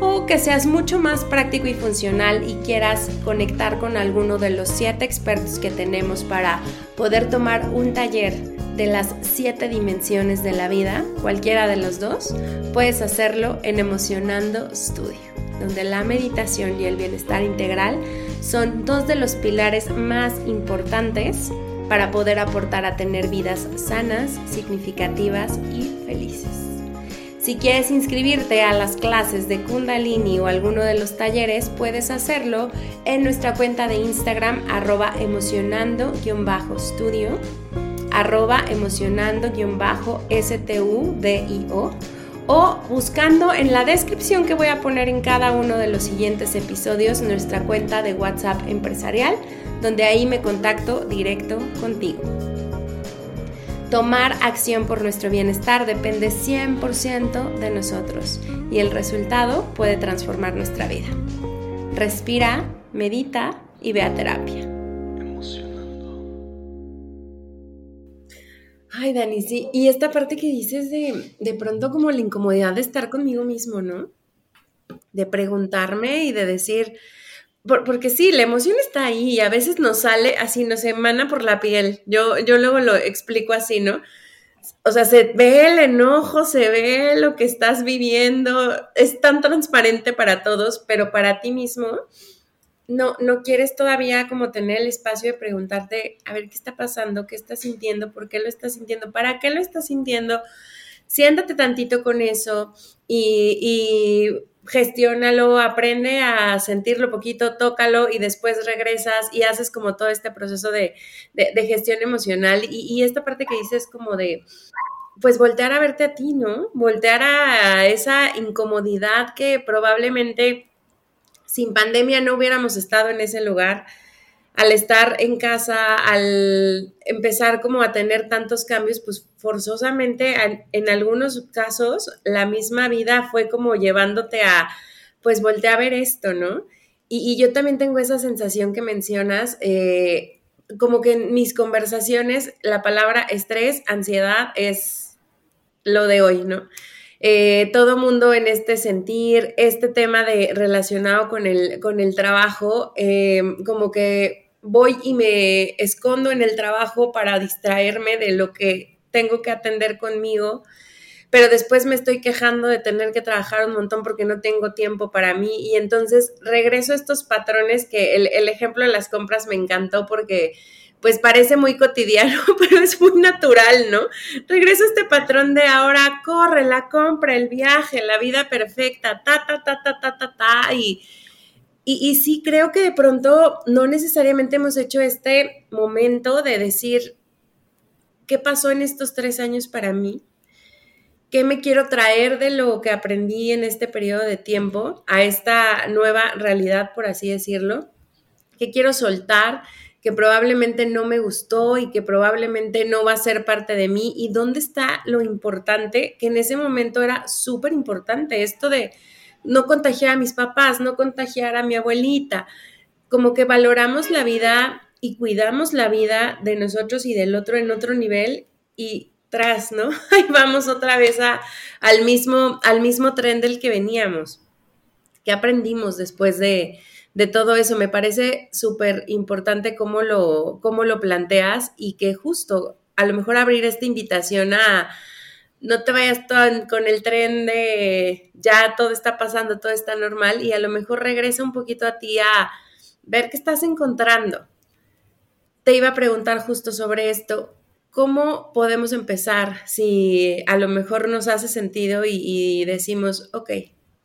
o que seas mucho más práctico y funcional y quieras conectar con alguno de los siete expertos que tenemos para poder tomar un taller de las siete dimensiones de la vida, cualquiera de los dos, puedes hacerlo en Emocionando Studio, donde la meditación y el bienestar integral son dos de los pilares más importantes para poder aportar a tener vidas sanas, significativas y felices. Si quieres inscribirte a las clases de Kundalini o alguno de los talleres, puedes hacerlo en nuestra cuenta de Instagram arroba emocionando-studio arroba emocionando-studio o buscando en la descripción que voy a poner en cada uno de los siguientes episodios nuestra cuenta de WhatsApp empresarial donde ahí me contacto directo contigo. Tomar acción por nuestro bienestar depende 100% de nosotros y el resultado puede transformar nuestra vida. Respira, medita y ve a terapia. Ay, Dani, sí. Y esta parte que dices de, de pronto como la incomodidad de estar conmigo mismo, ¿no? De preguntarme y de decir, porque sí, la emoción está ahí y a veces nos sale así, nos emana por la piel. Yo, yo luego lo explico así, ¿no? O sea, se ve el enojo, se ve lo que estás viviendo, es tan transparente para todos, pero para ti mismo no, no quieres todavía como tener el espacio de preguntarte, a ver, ¿qué está pasando? ¿Qué estás sintiendo? ¿Por qué lo estás sintiendo? ¿Para qué lo estás sintiendo? Siéntate tantito con eso y, y gestiónalo, aprende a sentirlo poquito, tócalo y después regresas y haces como todo este proceso de, gestión emocional. Y, esta parte que dices como de, pues voltear a verte a ti, ¿no? Voltear a esa incomodidad que probablemente sin pandemia no hubiéramos estado en ese lugar al estar en casa, al empezar como a tener tantos cambios, pues forzosamente en, algunos casos la misma vida fue como llevándote a, pues voltear a ver esto, ¿no? Y, yo también tengo esa sensación que mencionas, eh, como que en mis conversaciones la palabra estrés, ansiedad es lo de hoy, ¿no? Eh, todo mundo en este sentir, este tema de relacionado con el, con el trabajo, eh, como que voy y me escondo en el trabajo para distraerme de lo que tengo que atender conmigo, pero después me estoy quejando de tener que trabajar un montón porque no tengo tiempo para mí. Y entonces regreso a estos patrones que el, ejemplo de las compras me encantó porque pues parece muy cotidiano, (laughs) pero es muy natural, ¿no? Regreso a este patrón de ahora, corre, la compra, el viaje, la vida perfecta, ta, ta, ta, ta, ta, ta, ta, y, y, y sí creo que de pronto no necesariamente hemos hecho este momento de decir, ¿qué pasó en estos tres años para mí? ¿Qué me quiero traer de lo que aprendí en este periodo de tiempo a esta nueva realidad, por así decirlo? ¿Qué quiero soltar? Que probablemente no me gustó y que probablemente no va a ser parte de mí y dónde está lo importante, que en ese momento era súper importante, esto de no contagiar a mis papás, no contagiar a mi abuelita, como que valoramos la vida y cuidamos la vida de nosotros y del otro en otro nivel y tras, ¿no? (laughs) Ahí vamos otra vez a, al, mismo, al mismo tren del que veníamos. ¿Qué aprendimos después de, de todo eso. Me parece súper importante cómo lo, cómo lo planteas y que justo a lo mejor abrir esta invitación a no te vayas con el tren de ya todo está pasando, todo está normal y a lo mejor regresa un poquito a ti a ver qué estás encontrando. Te iba a preguntar justo sobre esto. ¿Cómo podemos empezar si a lo mejor nos hace sentido y, y decimos, ok,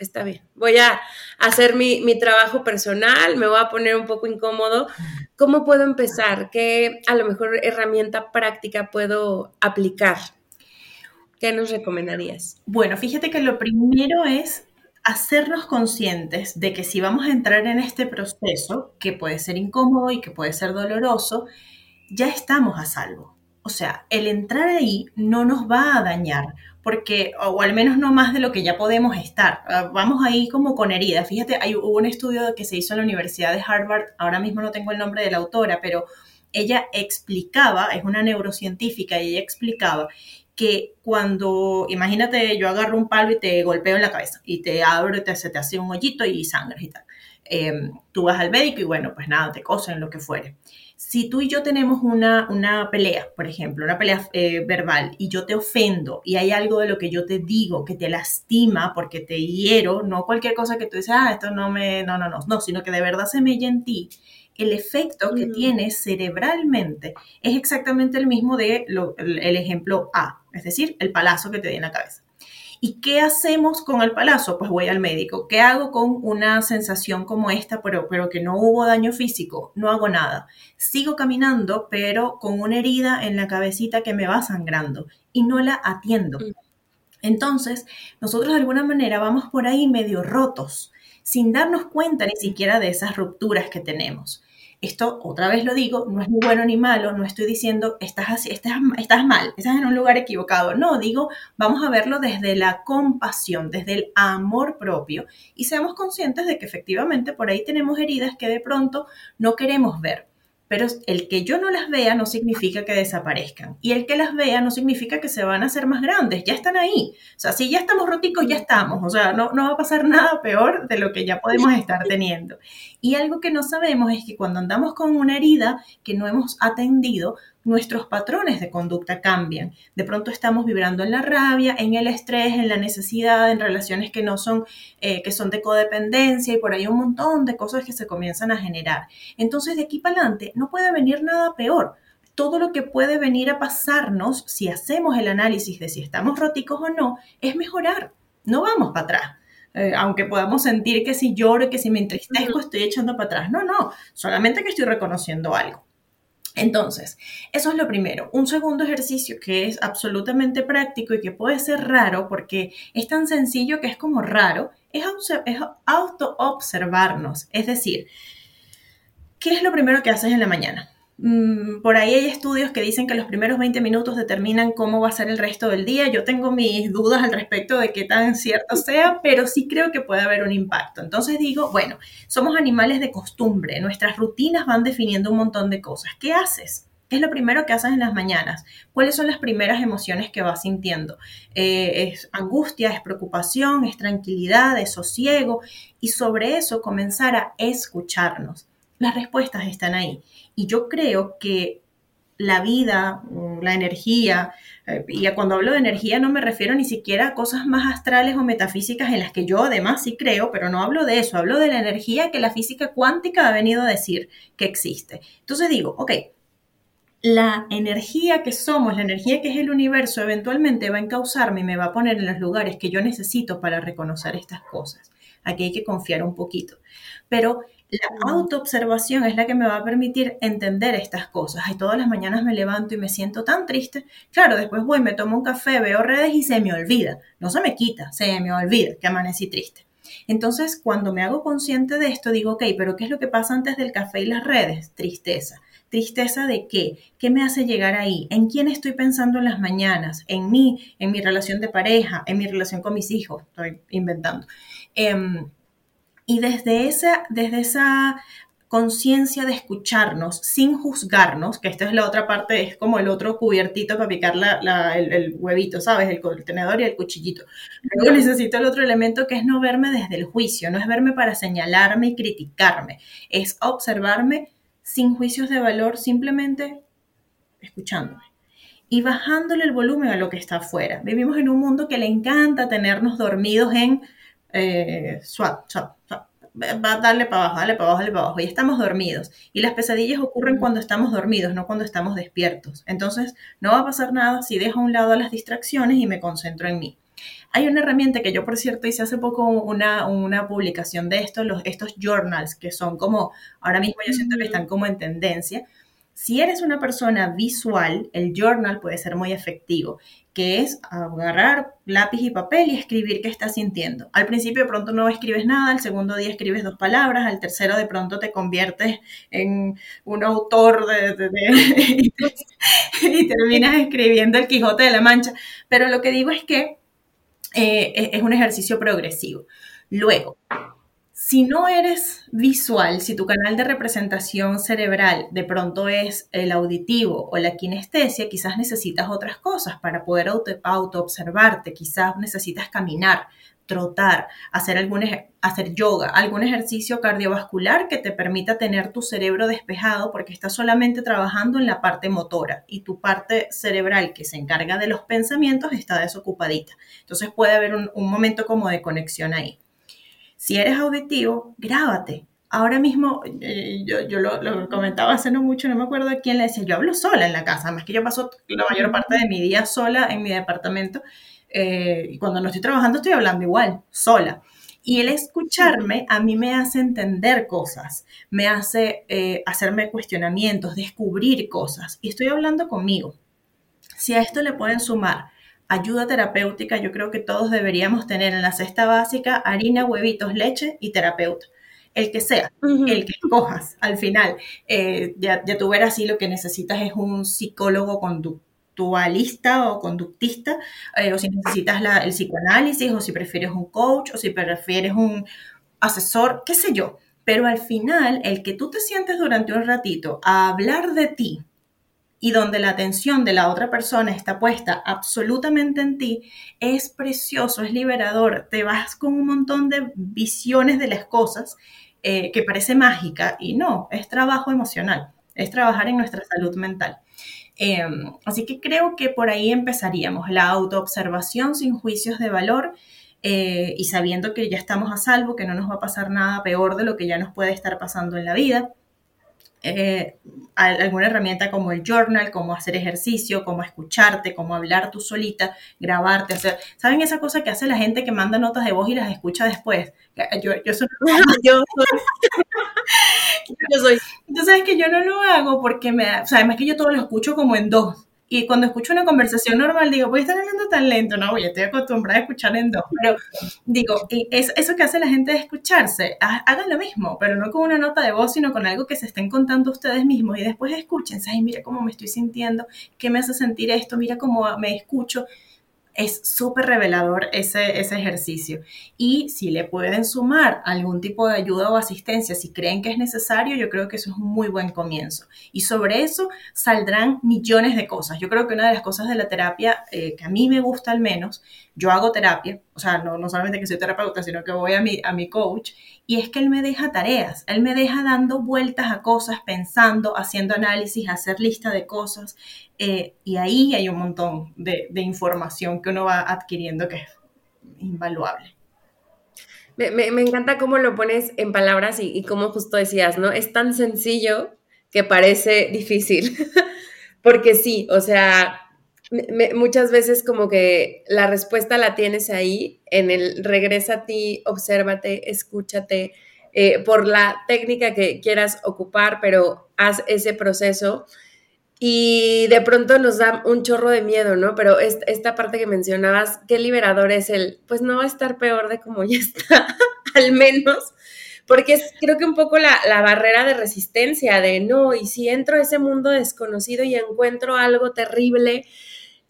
está bien, voy a hacer mi, trabajo personal, me voy a poner un poco incómodo. ¿Cómo puedo empezar? ¿Qué a lo mejor herramienta práctica puedo aplicar? ¿Qué nos recomendarías? Bueno, fíjate que lo primero es hacernos conscientes de que si vamos a entrar en este proceso, que puede ser incómodo y que puede ser doloroso, ya estamos a salvo. O sea, el entrar ahí no nos va a dañar, porque, o al menos no más de lo que ya podemos estar. Ah, vamos ahí como con heridas. Fíjate, hay, hubo un estudio que se hizo en la Universidad de Harvard, ahora mismo no tengo el nombre de la autora, pero ella explicaba, es una neurocientífica, y ella explicaba que cuando, imagínate, yo agarro un palo y te golpeo en la cabeza, y te abro y te, se te hace un hoyito y sangre y tal. Em, tú vas al médico y bueno, pues nada, te cosen, lo que fuere si tú y yo tenemos una, una pelea, por ejemplo, una pelea eh, verbal, y yo te ofendo y hay algo de lo que yo te digo que te lastima porque te hiero, no cualquier cosa que tú dices, ah, esto no me, no, no, no, no, sino que de verdad se mella en ti, el efecto que tiene cerebralmente es exactamente el mismo de el ejemplo A, es decir, el palazo que te di en la cabeza. ¿Y qué hacemos con el palazo? Pues voy al médico. ¿Qué hago con una sensación como esta, pero, pero que no hubo daño físico? No hago nada. Sigo caminando, pero con una herida en la cabecita que me va sangrando y no la atiendo. Mm. Entonces, nosotros de alguna manera vamos por ahí medio rotos, sin darnos cuenta ni siquiera de esas rupturas que tenemos. Esto, otra vez lo digo, no es ni bueno ni malo, no estoy diciendo estás, así, estás, estás mal, estás en un lugar equivocado. No, digo, vamos a verlo desde la compasión, desde el amor propio y seamos conscientes de que efectivamente por ahí tenemos heridas que de pronto no queremos ver pero el que yo no las vea no significa que desaparezcan. Y el que las vea no significa que se van a hacer más grandes, ya están ahí. O sea, si ya estamos roticos, ya estamos. O sea, no, no va a pasar nada peor de lo que ya podemos estar teniendo. Y algo que no sabemos es que cuando andamos con una herida que no hemos atendido, nuestros patrones de conducta cambian. De pronto estamos vibrando en la rabia, en el estrés, en la necesidad, en relaciones que no son, eh, que son de codependencia y por ahí un montón de cosas que se comienzan a generar. Entonces de aquí para adelante no puede venir nada peor. Todo lo que puede venir a pasarnos, si hacemos el análisis de si estamos róticos o no, es mejorar. No vamos para atrás. Eh, aunque podamos sentir que si lloro, que si me entristezco, estoy echando para atrás. No, no, solamente que estoy reconociendo algo. Entonces, eso es lo primero. Un segundo ejercicio que es absolutamente práctico y que puede ser raro porque es tan sencillo que es como raro, es, auto-observarnos. Es decir, ¿qué es lo primero que haces en la mañana? Mm, por ahí hay estudios que dicen que los primeros 20 minutos determinan cómo va a ser el resto del día. Yo tengo mis dudas al respecto de qué tan cierto sea, pero sí creo que puede haber un impacto. Entonces digo, bueno, somos animales de costumbre, nuestras rutinas van definiendo un montón de cosas. ¿Qué haces? ¿Qué es lo primero que haces en las mañanas? ¿Cuáles son las primeras emociones que vas sintiendo? Eh, ¿Es angustia, es preocupación, es tranquilidad, es sosiego? Y sobre eso comenzar a escucharnos. Las respuestas están ahí. Y yo creo que la vida, mm, la energía, eh, y cuando hablo de energía no me refiero ni siquiera a cosas más astrales o metafísicas en las que yo además sí creo, pero no hablo de eso, hablo de la energía que la física cuántica ha venido a decir que existe. Entonces digo, ok, la energía que somos, la energía que es el universo, eventualmente va a encauzarme y me va a poner en los lugares que yo necesito para reconocer estas cosas. Aquí hay que confiar un poquito. Pero la autoobservación es la que me va a permitir entender estas cosas. Y todas las mañanas me levanto y me siento tan triste. Claro, después voy, me tomo un café, veo redes y se me olvida. No se me quita, se me olvida que amanecí triste. Entonces, cuando me hago consciente de esto, digo, ok, pero ¿qué es lo que pasa antes del café y las redes? Tristeza. ¿Tristeza de qué? ¿Qué me hace llegar ahí? ¿En quién estoy pensando en las mañanas? ¿En mí? ¿En mi relación de pareja? ¿En mi relación con mis hijos? Estoy inventando. Em, y desde esa, desde esa conciencia de escucharnos sin juzgarnos, que esta es la otra parte, es como el otro cubiertito para picar el, huevito, ¿sabes? El, tenedor y el cuchillito. Luego necesito el otro elemento que es no verme desde el juicio, no es verme para señalarme y criticarme, es observarme sin juicios de valor, simplemente escuchándome y bajándole el volumen a lo que está afuera. Vivimos en un mundo que le encanta tenernos dormidos en eh, swap, swap, Va a darle para abajo, darle para abajo, darle para abajo. Y estamos dormidos. Y las pesadillas ocurren cuando estamos dormidos, no cuando estamos despiertos. Entonces, no va a pasar nada si dejo a un lado las distracciones y me concentro en mí. Hay una herramienta que yo, por cierto, hice hace poco una, una publicación de esto, los, estos journals, que son como, ahora mismo yo siento que están como en tendencia. Si eres una persona visual, el journal puede ser muy efectivo que es agarrar lápiz y papel y escribir qué estás sintiendo. Al principio de pronto no escribes nada, al segundo día escribes dos palabras, al tercero de pronto te conviertes en un autor (laughs) y terminas escribiendo el Quijote de la Mancha. Pero lo que digo es que eh, es un ejercicio progresivo. Luego, si no eres visual, si tu canal de representación cerebral de pronto es el auditivo o la kinestesia, quizás necesitas otras cosas para poder auto-observarte, quizás necesitas caminar, trotar, hacer, algún hacer yoga, algún ejercicio cardiovascular que te permita tener tu cerebro despejado porque estás solamente trabajando en la parte motora y tu parte cerebral que se encarga de los pensamientos está desocupadita. Entonces puede haber un momento como de conexión ahí. Si eres auditivo, grábate. Ahora mismo, eh, yo, lo, comentaba hace no mucho, no me acuerdo quién le decía, yo hablo sola en la casa, más que yo paso la mayor parte de mi día sola en mi departamento eh, y cuando no estoy trabajando estoy hablando igual, sola. Y el escucharme a mí me hace entender cosas, me hace eh, hacerme cuestionamientos, descubrir cosas. Y estoy hablando conmigo. Si a esto le pueden sumar ayuda terapéutica, yo creo que todos deberíamos tener en la cesta básica harina, huevitos, leche y terapeuta. El que sea, el que cojas al final. Eh, ya, tú verás si lo que necesitas es un psicólogo conductualista o conductista, eh, o si necesitas el psicoanálisis, o si prefieres un coach, o si prefieres un asesor, qué sé yo. Pero al final, el que tú te sientes durante un ratito a hablar de ti, y donde la atención de la otra persona está puesta absolutamente en ti, es precioso, es liberador, te vas con un montón de visiones de las cosas eh, que parece mágica y no, es trabajo emocional, es trabajar en nuestra salud mental. Em, así que creo que por ahí empezaríamos, la autoobservación sin juicios de valor. Eh, y sabiendo que ya estamos a salvo, que no nos va a pasar nada peor de lo que ya nos puede estar pasando en la vida, eh, alguna herramienta como el journal, como hacer ejercicio, como escucharte, como hablar tú solita, grabarte, hacer. ¿Saben esa cosa que hace la gente que manda notas de voz y las escucha después? Yo, yo, soy, (laughs) yo, soy. (laughs) Entonces es que yo no lo hago porque me o sea, además que yo todo lo escucho como en dos. Y cuando escucho una conversación normal, digo, voy a estar hablando tan lento, no, ya estoy acostumbrada a escuchar en dos. Pero digo, es, eso que hace la gente de escucharse, hagan lo mismo, pero no con una nota de voz, sino con algo que se estén contando ustedes mismos y después escúchense, ay, mira cómo me estoy sintiendo, qué me hace sentir esto, mira cómo me escucho es súper revelador ese, ese ejercicio. Y si le pueden sumar algún tipo de ayuda o asistencia, si creen que es necesario, yo creo que eso es un muy buen comienzo. Y sobre eso saldrán millones de cosas. Yo creo que una de las cosas de la terapia, eh, que a mí me gusta al menos, yo hago terapia, o sea, no, no solamente que soy terapeuta, sino que voy a mi, a mi coach, y es que él me deja tareas, él me deja dando vueltas a cosas, pensando, haciendo análisis, hacer lista de cosas, eh, y ahí hay un montón de, información que uno va adquiriendo que es invaluable. Me, encanta cómo lo pones en palabras y, y como justo decías, ¿no? Es tan sencillo que parece difícil. (laughs) porque sí, o sea, muchas veces como que la respuesta la tienes ahí, en el regresa a ti, obsérvate, escúchate, eh, por la técnica que quieras ocupar, pero haz ese proceso. Y de pronto nos da un chorro de miedo, ¿no? Pero esta parte que mencionabas, qué liberador es el, pues no va a estar peor de como ya está, (laughs) al menos, porque es creo que un poco la, la, barrera de resistencia de no, y si entro a ese mundo desconocido y encuentro algo terrible,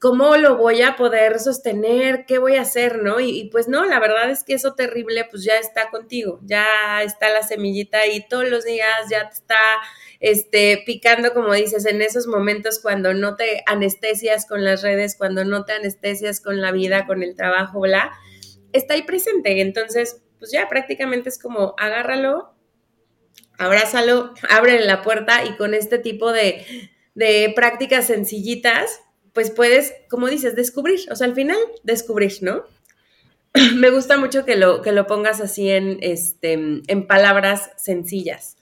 ¿cómo lo voy a poder sostener? ¿Qué voy a hacer? ¿No? Y, pues no, la verdad es que eso terrible pues ya está contigo, ya está la semillita ahí todos los días, ya te está este, picando, como dices, en esos momentos cuando no te anestesias con las redes, cuando no te anestesias con la vida, con el trabajo, bla, está ahí presente. Entonces, pues ya prácticamente es como agárralo, abrázalo, (laughs) abre la puerta y con este tipo de, de prácticas sencillitas, pues puedes, como dices, descubrir, o sea, al final descubrir, ¿no? (clears throat) Me gusta mucho que lo, que lo pongas así en, este, en palabras sencillas.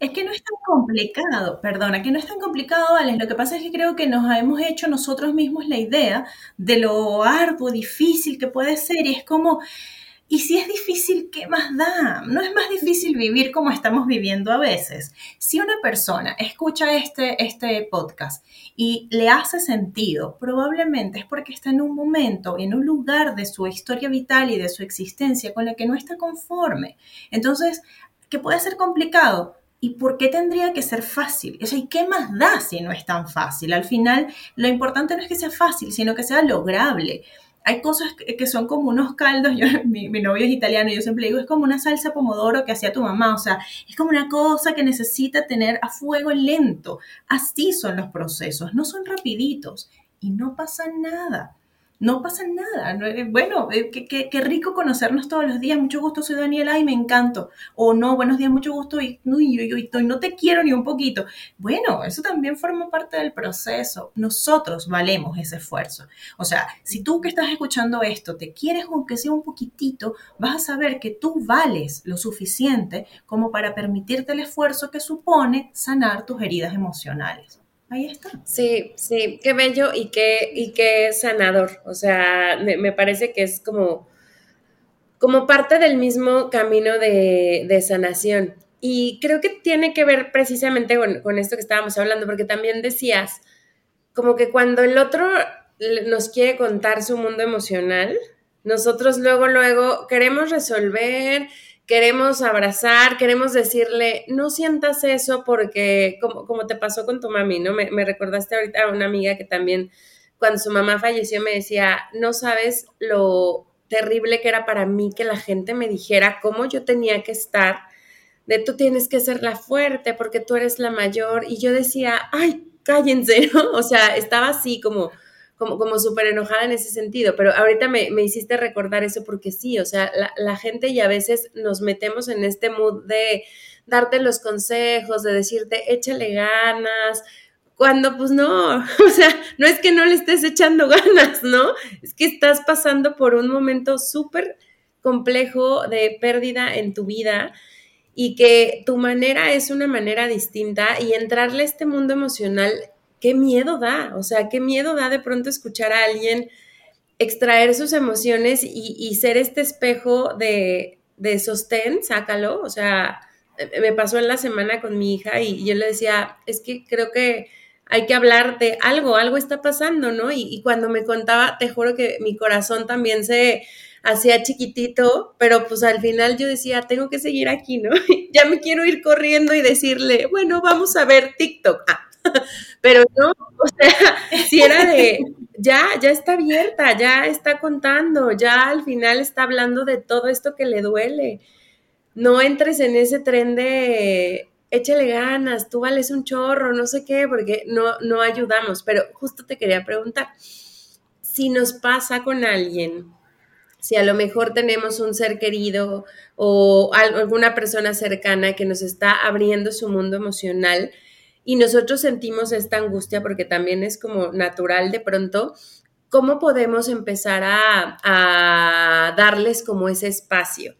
Es que no es tan complicado, perdona, que no es tan complicado, Alex. Lo que pasa es que creo que nos hemos hecho nosotros mismos la idea de lo arduo, difícil que puede ser. Y es como, y si es difícil, ¿qué más da? No es más difícil vivir como estamos viviendo a veces. Si una persona escucha este, este podcast y le hace sentido, probablemente es porque está en un momento, en un lugar de su historia vital y de su existencia con la que no está conforme. Entonces, ¿qué puede ser complicado? ¿Y por qué tendría que ser fácil? O sea, ¿y qué más da si no es tan fácil? Al final, lo importante no es que sea fácil, sino que sea lograble hay cosas que son como unos caldos, (laughs) yo, mi, novio es italiano y yo siempre digo, es como una salsa pomodoro que hacía tu mamá, o sea, es como una cosa que necesita tener a fuego lento. Así son los procesos, no son rapiditos y no pasa nada no pasa nada. Bueno, eh, qué, rico conocernos todos los días. Mucho gusto, soy Daniela y me encanto. O no, buenos días, mucho gusto y, no te quiero ni un poquito. Bueno, eso también forma parte del proceso. Nosotros valemos ese esfuerzo. O sea, si tú que estás escuchando esto te quieres aunque sea un poquitito, vas a saber que tú vales lo suficiente como para permitirte el esfuerzo que supone sanar tus heridas emocionales ahí está. Sí, sí, qué bello y qué, y qué sanador. O sea, me, parece que es como, como parte del mismo camino de, sanación. Y creo que tiene que ver precisamente con, con, esto que estábamos hablando, porque también decías, como que cuando el otro nos quiere contar su mundo emocional, nosotros luego, luego queremos resolver, queremos abrazar, queremos decirle, no sientas eso porque, como, como te pasó con tu mami, ¿no? Me, me, recordaste ahorita a una amiga que también, cuando su mamá falleció, me decía, no sabes lo terrible que era para mí que la gente me dijera cómo yo tenía que estar, de tú tienes que ser la fuerte porque tú eres la mayor. Y yo decía, ay, cállense, (laughs) ¿no? O sea, estaba así como como, como súper enojada en ese sentido, pero ahorita me, hiciste recordar eso porque sí, o sea, la, gente y a veces nos metemos en este mood de darte los consejos, de decirte, échale ganas, cuando pues no, (laughs) o sea, no es que no le estés echando ganas, ¿no? Es que estás pasando por un momento súper complejo de pérdida en tu vida y que tu manera es una manera distinta y entrarle a este mundo emocional qué miedo da, o sea, qué miedo da de pronto escuchar a alguien extraer sus emociones y, ser este espejo de, sostén, sácalo, o sea, me pasó en la semana con mi hija y yo le decía, es que creo que hay que hablar de algo, algo está pasando, ¿no? Y, y cuando me contaba, te juro que mi corazón también se hacía chiquitito, pero pues al final yo decía, tengo que seguir aquí, ¿no? (laughs) ya me quiero ir corriendo y decirle, bueno, vamos a ver TikTok. Ah, (laughs) pero no, o sea, (laughs) si era de, ya, ya está abierta, ya está contando, ya al final está hablando de todo esto que le duele. No entres en ese tren de échale ganas, tú vales un chorro, no sé qué, porque no, no ayudamos. Pero justo te quería preguntar, si nos pasa con alguien, si a lo mejor tenemos un ser querido o alguna persona cercana que nos está abriendo su mundo emocional, y nosotros sentimos esta angustia porque también es como natural de pronto, ¿cómo podemos empezar a, darles como ese espacio?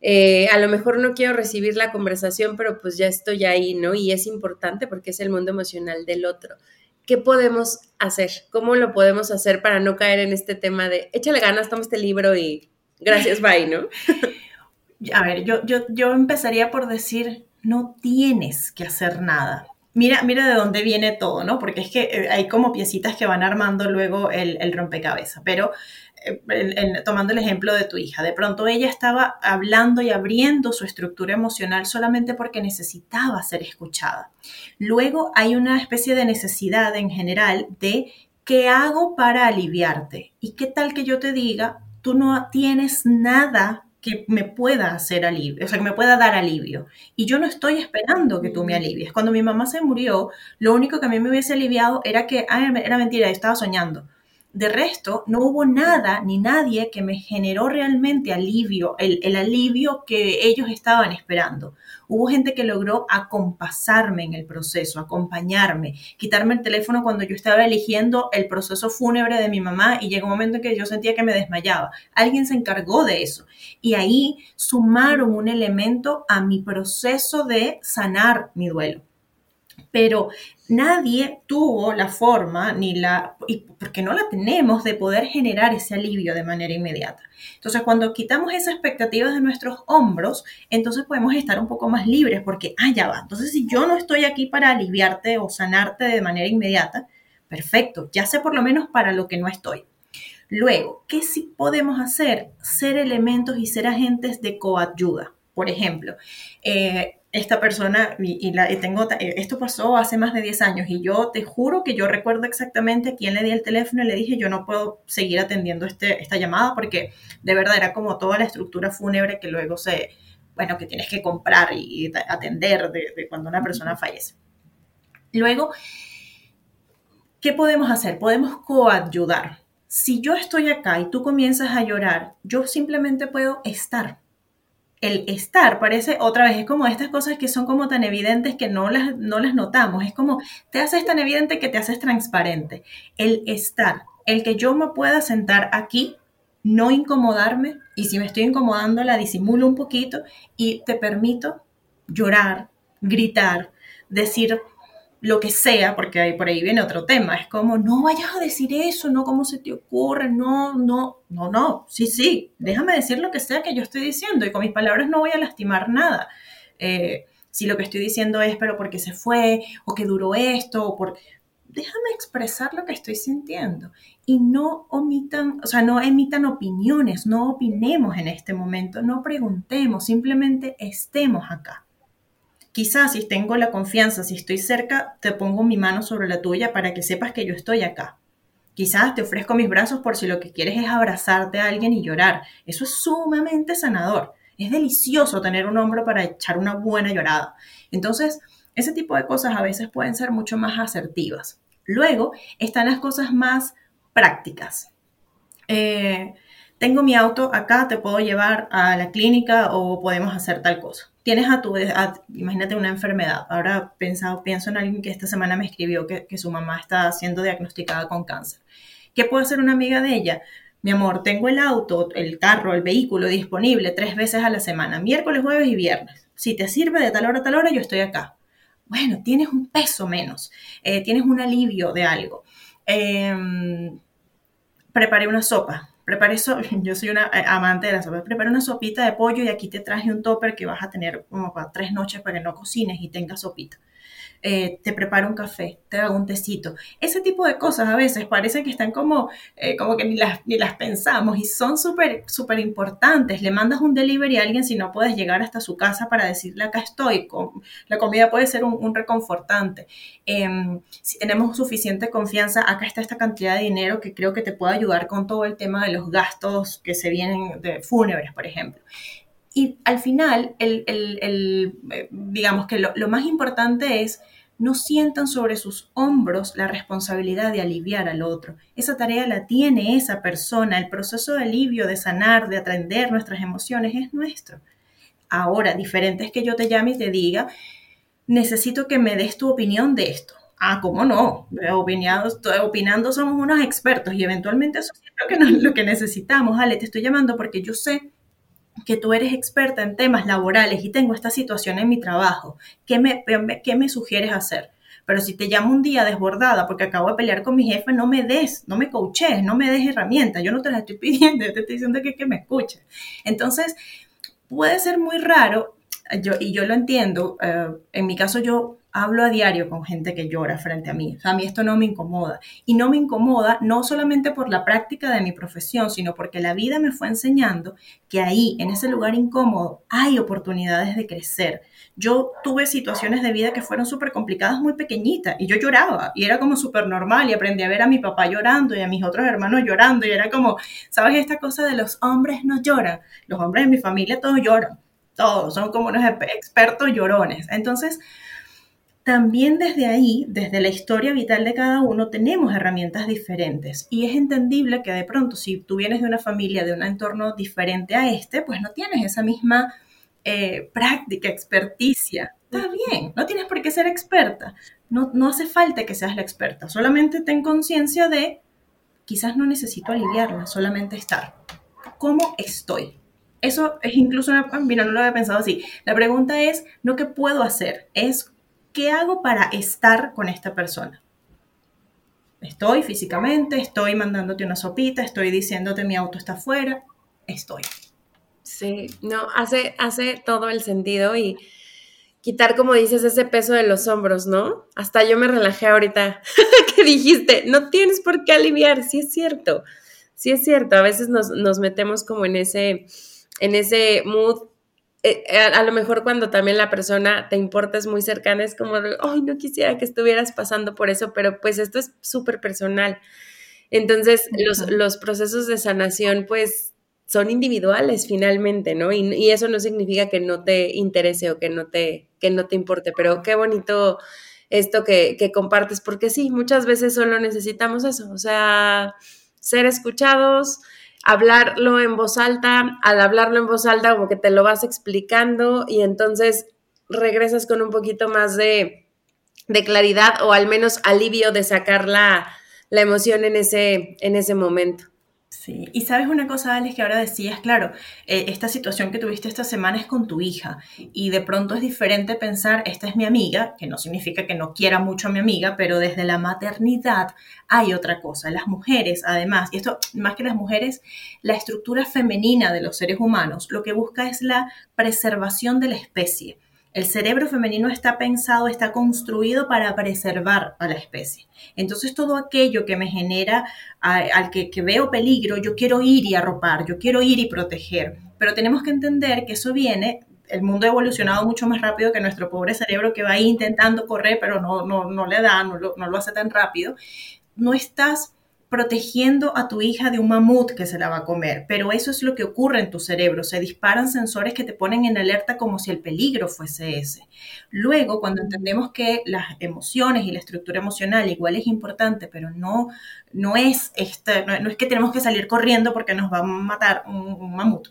Eh, a lo mejor no quiero recibir la conversación, pero pues ya estoy ahí, ¿no? Y es importante porque es el mundo emocional del otro. ¿qué podemos hacer? ¿Cómo lo podemos hacer para no caer en este tema de échale ganas, toma este libro y gracias, bye, ¿no? (laughs) A ver, yo, yo, yo empezaría por decir, no tienes que hacer nada. Mira, mira de dónde viene todo, ¿no? Porque es que eh, hay como piecitas que van armando luego el, rompecabezas. Pero eh, tomando el ejemplo de tu hija, de pronto ella estaba hablando y abriendo su estructura emocional solamente porque necesitaba ser escuchada. Luego hay una especie de necesidad en general de ¿qué hago para aliviarte? ¿Y qué tal que yo te diga, tú no tienes nada que me pueda hacer alivio, o sea, que me pueda dar alivio. Y yo no estoy esperando que tú me alivies. Cuando mi mamá se murió, lo único que a mí me hubiese aliviado era que, ah, era mentira, estaba soñando. De resto, no hubo nada ni nadie que me generó realmente alivio, el, alivio que ellos estaban esperando. Hubo gente que logró acompasarme en el proceso, acompañarme, quitarme el teléfono cuando yo estaba eligiendo el proceso fúnebre de mi mamá y llegó un momento en que yo sentía que me desmayaba. Alguien se encargó de eso y ahí sumaron un elemento a mi proceso de sanar mi duelo pero nadie tuvo la forma ni la, porque no la tenemos, de poder generar ese alivio de manera inmediata. Entonces, cuando quitamos esas expectativas de nuestros hombros, entonces podemos estar un poco más libres porque, ah, ya va. Entonces, si yo no estoy aquí para aliviarte o sanarte de manera inmediata, perfecto, ya sé por lo menos para lo que no estoy. Luego, ¿qué sí podemos hacer? Ser elementos y ser agentes de coayuda. Por ejemplo, eh, esta persona, y, la, tengo, eh, esto pasó hace más de 10 años y yo te juro que yo recuerdo exactamente a quién le di el teléfono y le dije yo no puedo seguir atendiendo este, esta llamada porque de verdad era como toda la estructura fúnebre que luego se, bueno, que tienes que comprar y, atender de, cuando una persona fallece. Luego, ¿qué podemos hacer? Podemos coayudar. Si yo estoy acá y tú comienzas a llorar, yo simplemente puedo estar el estar parece otra vez, es como estas cosas que son como tan evidentes que no las, no las notamos, es como te haces tan evidente que te haces transparente. El estar, el que yo me pueda sentar aquí, no incomodarme y si me estoy incomodando la disimulo un poquito y te permito llorar, gritar, decir lo que sea, porque ahí por ahí viene otro tema, es como, no vayas a decir eso, no, ¿cómo se te ocurre? No, no, no, no, sí, sí, déjame decir lo que sea que yo estoy diciendo y con mis palabras no voy a lastimar nada. Eh, si lo que estoy diciendo es, pero porque se fue, o que duró esto, o por... Déjame expresar lo que estoy sintiendo y no omitan, o sea, no emitan opiniones, no opinemos en este momento, no preguntemos, simplemente estemos acá. Quizás si tengo la confianza, si estoy cerca, te pongo mi mano sobre la tuya para que sepas que yo estoy acá. Quizás te ofrezco mis brazos por si lo que quieres es abrazarte a alguien y llorar. Eso es sumamente sanador. Es delicioso tener un hombro para echar una buena llorada. Entonces, ese tipo de cosas a veces pueden ser mucho más asertivas. Luego están las cosas más prácticas. Eh, tengo mi auto acá, te puedo llevar a la clínica o podemos hacer tal cosa tienes a tu, imagínate una enfermedad. Ahora pensado, pienso en alguien que esta semana me escribió que, su mamá está siendo diagnosticada con cáncer. ¿Qué puede hacer una amiga de ella? Mi amor, tengo el auto, el carro, el vehículo disponible tres veces a la semana, miércoles, jueves y viernes. Si te sirve de tal hora a tal hora, yo estoy acá. Bueno, tienes un peso menos, eh, tienes un alivio de algo. Em, preparé una sopa, prepara eso, (laughs) yo soy una eh, amante de la sopa, prepara una sopita de pollo y aquí te traje un topper que vas a tener como para tres noches para que no cocines y tengas sopita. Eh, te preparo un café, te hago un tecito. Ese tipo de cosas a veces parece que están como, eh, como que ni las, ni las pensamos y son súper, súper importantes. Le mandas un delivery a alguien si no puedes llegar hasta su casa para decirle acá estoy. La comida puede ser un, reconfortante. Em, si tenemos suficiente confianza, acá está esta cantidad de dinero que creo que te puede ayudar con todo el tema de los gastos que se vienen de fúnebres, por ejemplo. Y al final, el, eh, digamos que lo, más importante es no sientan sobre sus hombros la responsabilidad de aliviar al otro. Esa tarea la tiene esa persona. El proceso de alivio, de sanar, de atender nuestras emociones es nuestro. Ahora, diferente es que yo te llame y te diga, necesito que me des tu opinión de esto. Ah, ¿cómo no? Opinando, opinando somos unos expertos y eventualmente eso es lo que, lo que necesitamos. Ale, te estoy llamando porque yo sé que tú eres experta en temas laborales y tengo esta situación en mi trabajo, ¿qué me, qué me sugieres hacer? Pero si te llamo un día desbordada porque acabo de pelear con mi jefe, no me des, no me coaches, no me des herramientas. Yo no te las estoy (laughs) pidiendo, yo te estoy diciendo que, que me escuches. Entonces, puede ser muy raro, yo, y yo lo entiendo. Eh, en mi caso, yo hablo a diario con gente que llora frente a mí. A mí esto no me incomoda. Y no me incomoda no solamente por la práctica de mi profesión, sino porque la vida me fue enseñando que ahí, en ese lugar incómodo, hay oportunidades de crecer. Yo tuve situaciones de vida que fueron súper complicadas, muy pequeñitas, y yo lloraba, y era como súper normal, y aprendí a ver a mi papá llorando y a mis otros hermanos llorando, y era como, ¿sabes esta cosa de los hombres no lloran? Los hombres de mi familia todos lloran, todos, son como unos expertos llorones. Entonces, también desde ahí, desde la historia vital de cada uno, tenemos herramientas diferentes. Y es entendible que de pronto, si tú vienes de una familia, de un entorno diferente a este, pues no tienes esa misma eh, práctica, experticia. Está bien, no tienes por qué ser experta. No, no hace falta que seas la experta. Solamente ten conciencia de, quizás no necesito aliviarla, solamente estar. ¿Cómo estoy? Eso es incluso una, mira, no lo había pensado así. La pregunta es, no qué puedo hacer, es ¿qué hago para estar con esta persona? Estoy físicamente, estoy mandándote una sopita, estoy diciéndote mi auto está afuera, estoy. Sí, no, hace, hace todo el sentido y quitar, como dices, ese peso de los hombros, ¿no? Hasta yo me relajé ahorita (laughs) que dijiste, no tienes por qué aliviar, sí es cierto, sí es cierto, a veces nos, nos metemos como en ese, en ese mood eh, eh, a, lo mejor cuando también la persona te importa es muy cercana, es como de, ay, no quisiera que estuvieras pasando por eso, pero pues esto es súper personal. Entonces, los, los, procesos de sanación, pues, son individuales finalmente, ¿no? Y, y, eso no significa que no te interese o que no te, que no te importe, pero qué bonito esto que, que compartes, porque sí, muchas veces solo necesitamos eso, o sea, ser escuchados, hablarlo en voz alta, al hablarlo en voz alta como que te lo vas explicando y entonces regresas con un poquito más de, claridad o al menos alivio de sacar la, la emoción en ese, en ese momento. Sí, y sabes una cosa, Alex, que ahora decías, claro, eh, esta situación que tuviste esta semana es con tu hija y de pronto es diferente pensar, esta es mi amiga, que no significa que no quiera mucho a mi amiga, pero desde la maternidad hay otra cosa. Las mujeres, además, y esto más que las mujeres, la estructura femenina de los seres humanos lo que busca es la preservación de la especie. El cerebro femenino está pensado, está construido para preservar a la especie. Entonces todo aquello que me genera, al que, veo peligro, yo quiero ir y arropar, yo quiero ir y proteger. Pero tenemos que entender que eso viene el mundo ha evolucionado mucho más rápido que nuestro pobre cerebro que va ahí intentando correr, pero no, no, no le da, no no lo hace tan rápido. No estás protegiendo a tu hija de un mamut que se la va a comer, pero eso es lo que ocurre en tu cerebro, se disparan sensores que te ponen en alerta como si el peligro fuese ese. Luego, cuando entendemos que las emociones y la estructura emocional igual es importante, pero no, no, es, este, no, es que tenemos que salir corriendo porque nos va a matar un mamut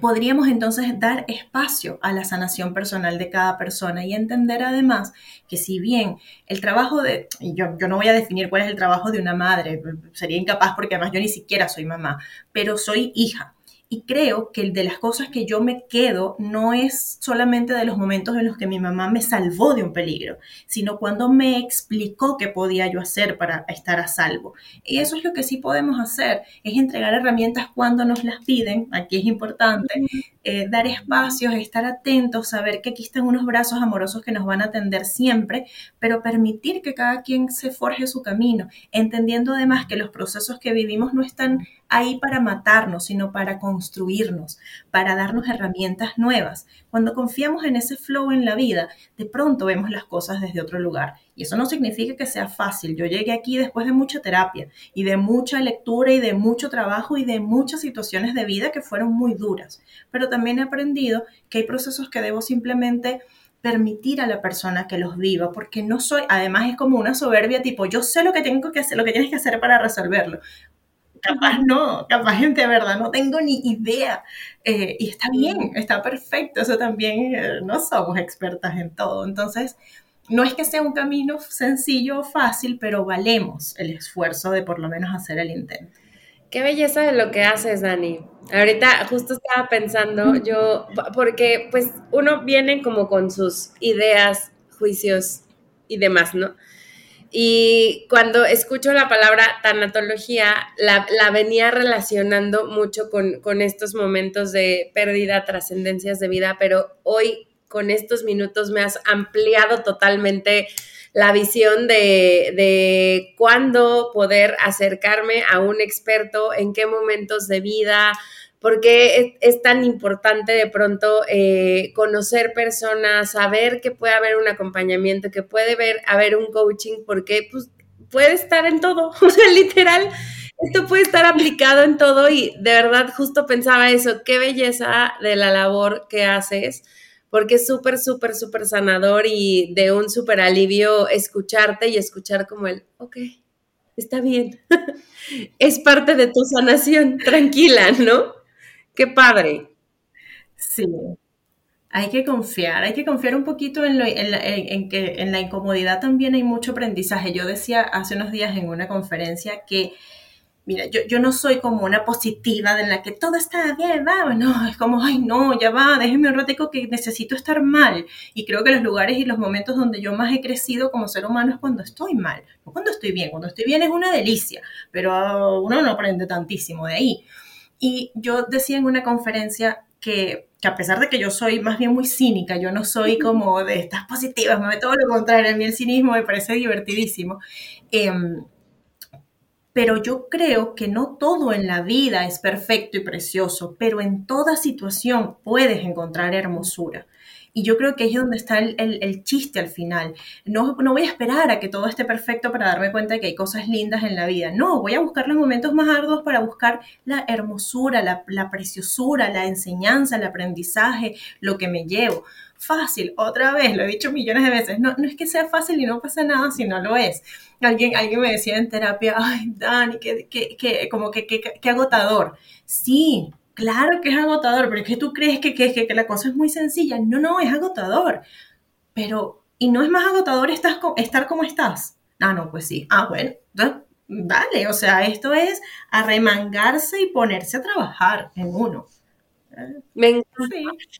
podríamos entonces dar espacio a la sanación personal de cada persona y entender además que si bien el trabajo de, yo, yo no voy a definir cuál es el trabajo de una madre, sería incapaz porque además yo ni siquiera soy mamá, pero soy hija y creo que de las cosas que yo me quedo no es solamente de los momentos en los que mi mamá me salvó de un peligro, sino cuando me explicó qué podía yo hacer para estar a salvo. Y eso es lo que sí podemos hacer, es entregar herramientas cuando nos las piden, aquí es importante, eh, dar espacios, estar atentos, saber que aquí están unos brazos amorosos que nos van a atender siempre, pero permitir que cada quien se forje su camino, entendiendo además que los procesos que vivimos no están ahí para matarnos, sino para construirnos, para darnos herramientas nuevas. Cuando confiamos en ese flow en la vida, de pronto vemos las cosas desde otro lugar. Y eso no significa que sea fácil. Yo llegué aquí después de mucha terapia y de mucha lectura y de mucho trabajo y de muchas situaciones de vida que fueron muy duras. Pero también he aprendido que hay procesos que debo simplemente permitir a la persona que los viva, porque no soy, además es como una soberbia tipo, yo sé lo que tengo que hacer, lo que tienes que hacer para resolverlo capaz no, capaz gente de verdad no tengo ni idea. Eh, y está bien, está perfecto, eso también eh, no somos expertas en todo. Entonces, no es que sea un camino sencillo o fácil, pero valemos el esfuerzo de por lo menos hacer el intento. Qué belleza de lo que haces, Dani. Ahorita justo estaba pensando yo, porque pues uno viene como con sus ideas, juicios y demás, ¿no? Y cuando escucho la palabra tanatología, la, venía relacionando mucho con, con, estos momentos de pérdida, trascendencias de vida, pero hoy con estos minutos me has ampliado totalmente la visión de, de cuándo poder acercarme a un experto, en qué momentos de vida, porque es, tan importante de pronto eh, conocer personas, saber que puede haber un acompañamiento, que puede haber, haber un coaching, porque pues, puede estar en todo, (laughs) o sea, literal, esto puede estar aplicado en todo y de verdad justo pensaba eso, qué belleza de la labor que haces porque es súper, súper, súper sanador y de un súper alivio escucharte y escuchar como el, ok, está bien, (laughs) es parte de tu sanación, tranquila, ¿no? Qué padre. Sí. Hay que confiar, hay que confiar un poquito en, en, que en la incomodidad también hay mucho aprendizaje. Yo decía hace unos días en una conferencia que Mira, yo, yo no soy como una positiva en la que todo está bien, vamos, no, es como, ay, no, ya va, déjeme un ratico que necesito estar mal. Y creo que los lugares y los momentos donde yo más he crecido como ser humano es cuando estoy mal, no cuando estoy bien. Cuando estoy bien es una delicia, pero uno no aprende tantísimo de ahí. Y yo decía en una conferencia que, que, a pesar de que yo soy más bien muy cínica, yo no soy como de estas positivas, me todo lo contrario, a mí el cinismo me parece divertidísimo. Eh, pero yo creo que no todo en la vida es perfecto y precioso, pero en toda situación puedes encontrar hermosura. Y yo creo que es donde está el, chiste al final. No, no voy a esperar a que todo esté perfecto para darme cuenta de que hay cosas lindas en la vida. No, voy a buscar los momentos más arduos para buscar la hermosura, la, la preciosura, la enseñanza, el aprendizaje, lo que me llevo fácil, otra vez, lo he dicho millones de veces, no, no es que sea fácil y no pasa nada si no lo es. Alguien, alguien me decía en terapia, ay, Dani, que, que, que como que, que, agotador. Sí, claro que es agotador, pero es que tú crees que, que, que, la cosa es muy sencilla. No, no, es agotador. Pero, ¿y no es más agotador estar, estar como estás? Ah, no, pues sí. Ah, bueno, vale, o sea, esto es arremangarse y ponerse a trabajar en uno. Me encanta.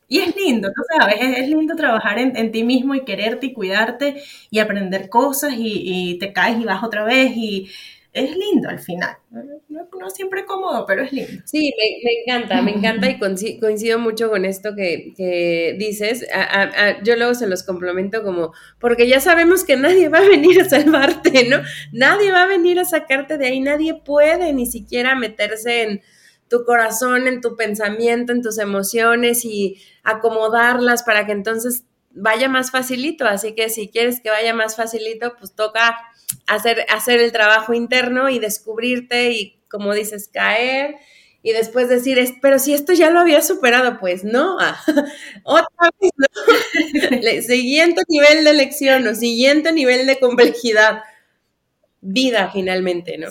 Y es lindo, tú sabes, es, lindo trabajar en, ti mismo y quererte y cuidarte y aprender cosas y, te caes y vas otra vez y es lindo al final. No, siempre cómodo, pero es lindo. Sí, me, encanta, me encanta y coincido, mucho con esto que, dices. yo luego se los complemento como, porque ya sabemos que nadie va a venir a salvarte, ¿no? Nadie va a venir a sacarte de ahí, nadie puede ni siquiera meterse en tu corazón, en tu pensamiento, en tus emociones y acomodarlas para que entonces vaya más facilito. Así que si quieres que vaya más facilito, pues toca hacer, hacer el trabajo interno y descubrirte y, como dices, caer y después decir, pero si esto ya lo había superado, pues no, (laughs) otra vez no. (laughs) siguiente nivel de lección o siguiente nivel de complejidad. Vida finalmente, ¿no?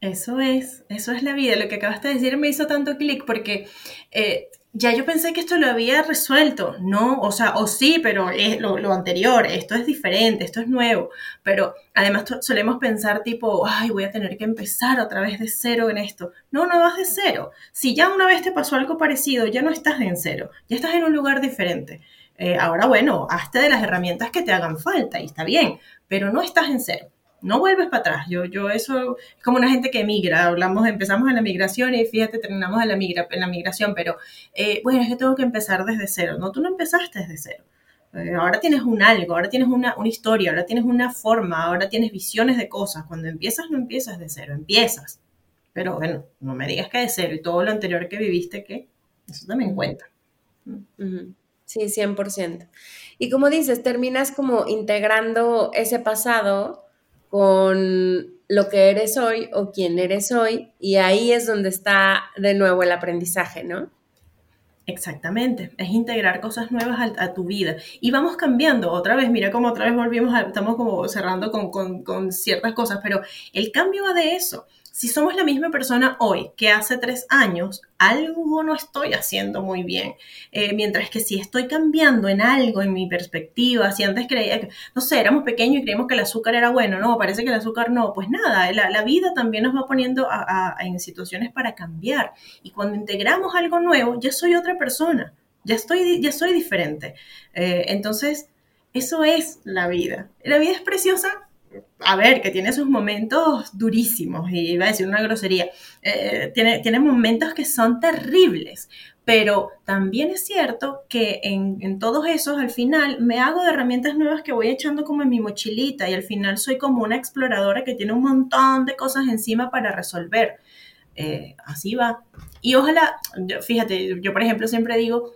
Eso es, eso es la vida. Lo que acabaste de decir me hizo tanto clic porque eh, ya yo pensé que esto lo había resuelto, ¿no? O sea, o sí, pero es lo, anterior, esto es diferente, esto es nuevo. Pero además solemos pensar tipo, ay, voy a tener que empezar otra vez de cero en esto. No, no vas de cero. Si ya una vez te pasó algo parecido, ya no estás en cero, ya estás en un lugar diferente. Eh, ahora, bueno, hazte de las herramientas que te hagan falta y está bien, pero no estás en cero no vuelves para atrás. Yo, yo eso es como una gente que emigra. Hablamos, empezamos en la migración y fíjate, terminamos en la, migra, en la migración, pero eh, bueno, es que tengo que empezar desde cero. No, tú no empezaste desde cero. Eh, ahora tienes un algo, ahora tienes una, una, historia, ahora tienes una forma, ahora tienes visiones de cosas. Cuando empiezas, no empiezas de cero, empiezas. Pero bueno, no me digas que de cero y todo lo anterior que viviste, que eso también cuenta. Sí, 100%. Y como dices, terminas como integrando ese pasado con lo que eres hoy o quién eres hoy y ahí es donde está de nuevo el aprendizaje, ¿no? Exactamente, es integrar cosas nuevas a, tu vida. Y vamos cambiando otra vez, mira cómo otra vez volvimos, a, estamos como cerrando con, con, con ciertas cosas, pero el cambio va de eso si somos la misma persona hoy que hace tres años, algo no estoy haciendo muy bien. Eh, mientras que si estoy cambiando en algo, en mi perspectiva, si antes creía que, no sé, éramos pequeños y creíamos que el azúcar era bueno, no, parece que el azúcar no, pues nada, la, vida también nos va poniendo en situaciones para cambiar. Y cuando integramos algo nuevo, ya soy otra persona, ya, estoy, ya soy diferente. Eh, entonces, Eso es la vida. La vida es preciosa a ver, que tiene sus momentos durísimos, y iba a decir una grosería, eh, tiene, tiene momentos que son terribles, pero también es cierto que en, en, todos esos al final me hago de herramientas nuevas que voy echando como en mi mochilita y al final soy como una exploradora que tiene un montón de cosas encima para resolver. Eh, así va. Y ojalá, fíjate, yo por ejemplo siempre digo,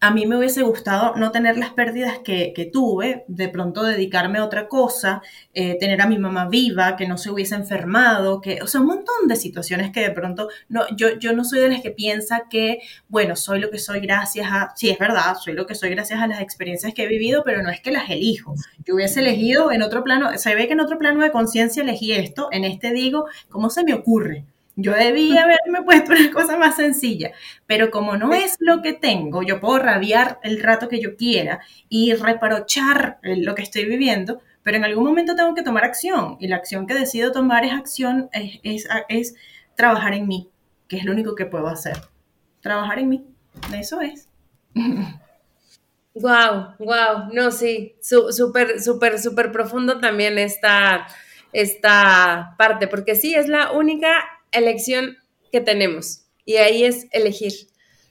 a mí me hubiese gustado no tener las pérdidas que, tuve, de pronto dedicarme a otra cosa, eh, tener a mi mamá viva, que no se hubiese enfermado, que, o sea, un montón de situaciones que de pronto, no, yo, yo no soy de las que piensa que, bueno, soy lo que soy gracias a, sí, es verdad, soy lo que soy gracias a las experiencias que he vivido, pero no es que las elijo. Yo hubiese elegido en otro plano, se ve que en otro plano de conciencia elegí esto, en este digo, ¿cómo se me ocurre? Yo debía haberme puesto una cosa más sencilla, pero como no es lo que tengo, yo puedo rabiar el rato que yo quiera y reprochar lo que estoy viviendo, pero en algún momento tengo que tomar acción y la acción que decido tomar es acción, es, es, trabajar en mí, que es lo único que puedo hacer. Trabajar en mí, eso es. Wow, wow, no, sí, súper, súper, súper profundo también esta, esta parte, porque sí, es la única elección que tenemos y ahí es elegir.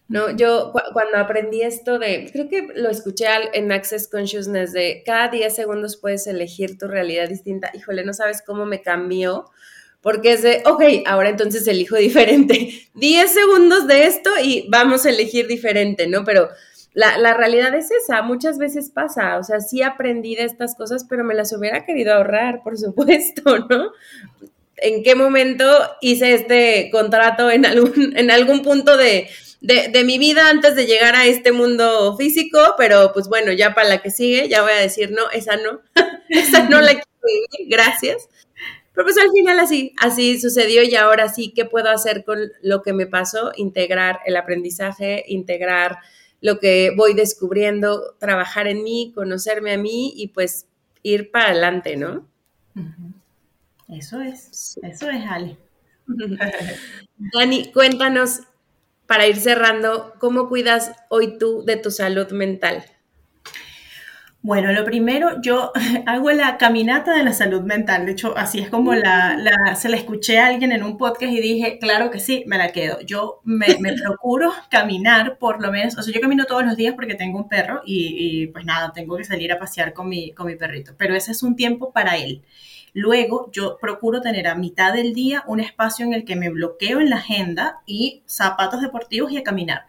¿no? Yo cuando aprendí esto de, creo que lo escuché en Access Consciousness, de cada 10 segundos puedes elegir tu realidad distinta, híjole, no sabes cómo me cambió, porque es de, ok, ahora entonces elijo (laughs) diferente, 10 segundos de esto y vamos a elegir diferente, ¿no? Pero la, la, realidad es esa, muchas veces pasa, o sea, sí aprendí de estas cosas, pero me las hubiera querido ahorrar, por supuesto, (laughs) ¿no? En qué momento hice este contrato en algún, (laughs) en algún punto de, mi vida antes de llegar a este mundo físico, pero pues bueno, ya para la que sigue, ya voy a decir, no, esa no, (laughs) esa no la quiero vivir, gracias. Pero pues al final así, así sucedió y ahora sí, ¿qué puedo hacer con lo que me pasó? Integrar el aprendizaje, integrar lo que voy descubriendo, trabajar en mí, conocerme a mí y pues ir para adelante, ¿no? Eso es, eso es, Ale. (laughs) Dani, cuéntanos, para ir cerrando, ¿cómo cuidas hoy tú de tu salud mental? Bueno, lo primero, yo (laughs) hago la caminata de la salud mental. De hecho, así es como la, se la escuché a alguien en un podcast y dije, claro que sí, me la quedo. Yo me, (laughs) procuro caminar por lo menos, o sea, yo camino todos los días porque tengo un perro y, y, pues nada, tengo que salir a pasear con mi, con mi perrito. Pero ese es un tiempo para él. Luego yo procuro tener a mitad del día un espacio en el que me bloqueo en la agenda y zapatos deportivos y a caminar.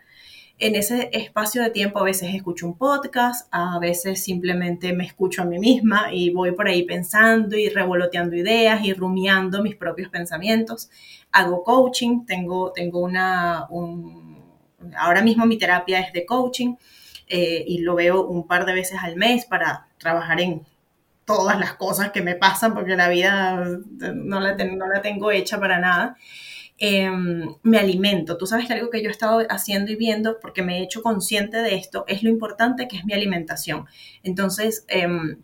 En ese espacio de tiempo a veces escucho un podcast, a veces simplemente me escucho a mí misma y voy por ahí pensando y revoloteando ideas y rumiando mis propios pensamientos. Hago coaching, tengo, tengo una... ahora mismo mi terapia es de coaching eh, y lo veo un par de veces al mes para trabajar en todas las cosas que me pasan porque la vida no la, no la tengo hecha para nada. Em, me alimento. Tú sabes que algo que yo he estado haciendo y viendo, porque me he hecho consciente de esto, es lo importante que es mi alimentación. Entonces, em,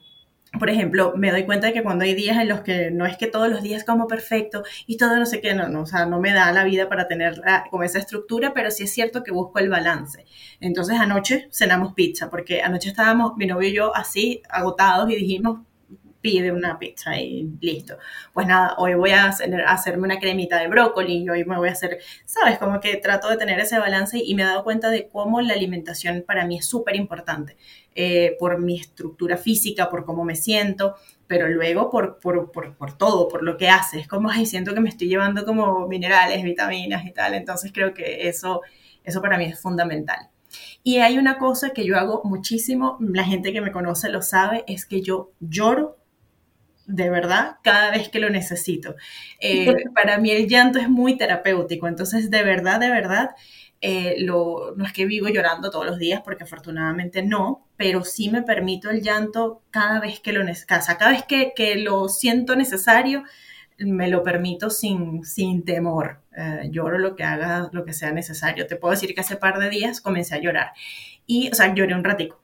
por ejemplo, me doy cuenta de que cuando hay días en los que no es que todos los días como perfecto y todo no sé qué, no, no, o sea, no me da la vida para tener como esa estructura, pero sí es cierto que busco el balance. Entonces anoche cenamos pizza, porque anoche estábamos, mi novio y yo así, agotados y dijimos, pide una pizza y listo. Pues nada, hoy voy a, hacerme una cremita de brócoli y hoy me voy a hacer, ¿sabes? Como que trato de tener ese balance y me he dado cuenta de cómo la alimentación para mí es súper importante. Eh, por mi estructura física, por cómo me siento, pero luego por, por, por, por, todo, por lo que hace. Es como, ay, siento que me estoy llevando como minerales, vitaminas y tal. Entonces creo que eso, eso para mí es fundamental. Y hay una cosa que yo hago muchísimo, la gente que me conoce lo sabe, es que yo lloro de verdad cada vez que lo necesito. Eh, para mí el llanto es muy terapéutico, entonces de verdad, de verdad, eh, lo, no es que vivo llorando todos los días, porque afortunadamente no, pero sí me permito el llanto cada vez que lo necesito, cada vez que, que, lo siento necesario, me lo permito sin, sin temor. Eh, lloro lo que haga, lo que sea necesario. Te puedo decir que hace par de días comencé a llorar y, o sea, lloré un ratico.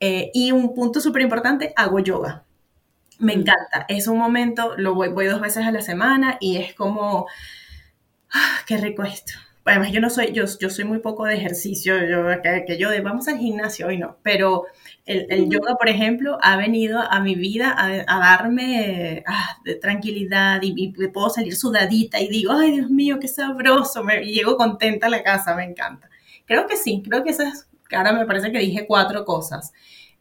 y un punto súper importante, hago yoga me encanta. Es un momento, lo voy, voy dos veces a la semana y es como, ah, qué rico esto. además yo no soy, yo, yo soy muy poco de ejercicio, yo, que, yo de vamos al gimnasio hoy no, pero el, yoga, por ejemplo, ha venido a mi vida a, darme ah, de tranquilidad y, puedo salir sudadita y digo, ay Dios mío, qué sabroso, me, y llego contenta a la casa, me encanta. Creo que sí, creo que esas, ahora me parece que dije cuatro cosas.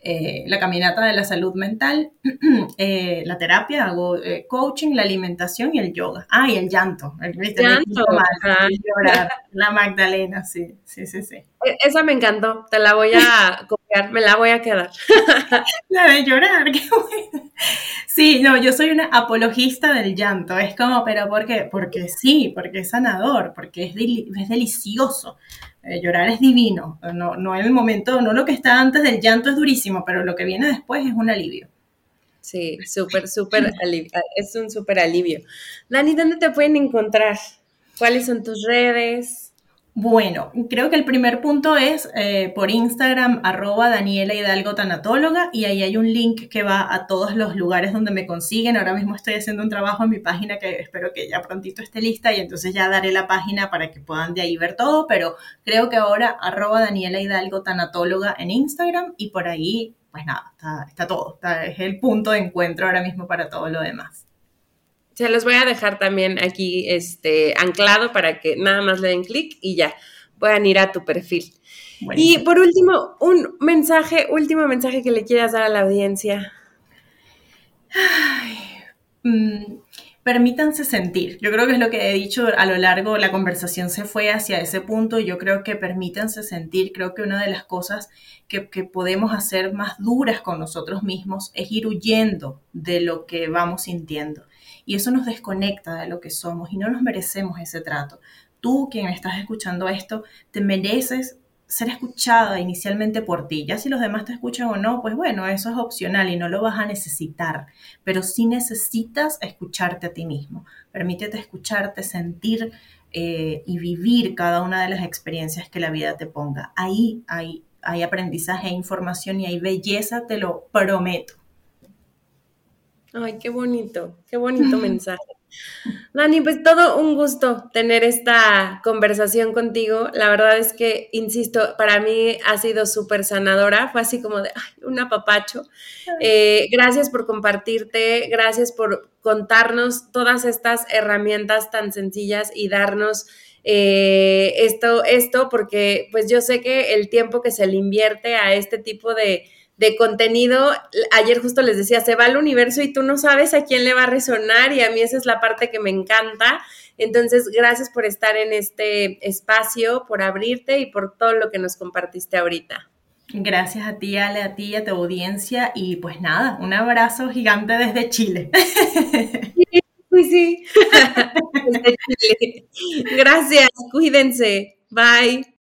Eh, la caminata de la salud mental, (clears throat) eh, la terapia, hago eh, coaching, la alimentación y el yoga. Ah, y el llanto. El, llanto. la Magdalena, sí, sí, sí, sí. E, esa me encantó, te la voy a (laughs) copiar, me la voy a quedar. (laughs) la de llorar, (laughs) qué bueno. Sí, no, yo soy una apologista del llanto, es como, pero ¿por qué? Porque sí, porque es sanador, porque es, es delicioso. Eh, llorar es divino, no, no en el momento, no lo que está antes del llanto es durísimo, pero lo que viene después es un alivio. Sí, súper, súper alivio, es un súper alivio. Dani, ¿dónde te pueden encontrar? ¿Cuáles son tus redes? Bueno, creo que el primer punto es eh, por Instagram, arroba Daniela Hidalgo Tanatóloga, y ahí hay un link que va a todos los lugares donde me consiguen. Ahora mismo estoy haciendo un trabajo en mi página que espero que ya prontito esté lista y entonces ya daré la página para que puedan de ahí ver todo, pero creo que ahora arroba Daniela Hidalgo Tanatóloga en Instagram y por ahí, pues nada, está, todo, es el punto de encuentro ahora mismo para todo lo demás. Se los voy a dejar también aquí este, anclado para que nada más le den clic y ya puedan ir a tu perfil. Y por último, un mensaje, último mensaje que le quieras dar a la audiencia. Mm, permítanse sentir. Yo creo que es lo que he dicho a lo largo, la conversación se fue hacia ese punto. Yo creo que permítanse sentir. Creo que una de las cosas que, que podemos hacer más duras con nosotros mismos es ir huyendo de lo que vamos sintiendo y eso nos desconecta de lo que somos y no nos merecemos ese trato. Tú, quien estás escuchando esto, te mereces ser escuchada inicialmente por ti. Ya si los demás te escuchan o no, pues bueno, eso es opcional y no lo vas a necesitar, pero sí necesitas escucharte a ti mismo. Permítete escucharte, sentir eh, y vivir cada una de las experiencias que la vida te ponga. Ahí hay, hay aprendizaje, hay información y hay belleza, te lo prometo. Ay, qué bonito, qué bonito (laughs) mensaje. Dani, pues todo un gusto tener esta conversación contigo. La verdad es que, insisto, para mí ha sido súper sanadora. Fue así como de, ay, un apapacho. Eh, gracias por compartirte, gracias por contarnos todas estas herramientas tan sencillas y darnos eh, esto, esto, porque pues yo sé que el tiempo que se le invierte a este tipo de de contenido, ayer justo les decía, se va al universo y tú no sabes a quién le va a resonar y a mí esa es la parte que me encanta. Entonces, gracias por estar en este espacio, por abrirte y por todo lo que nos compartiste ahorita. Gracias a ti, Ale, a ti, a tu audiencia y pues nada, un abrazo gigante desde Chile. Sí, sí. (laughs) Desde Chile. Gracias, cuídense. Bye.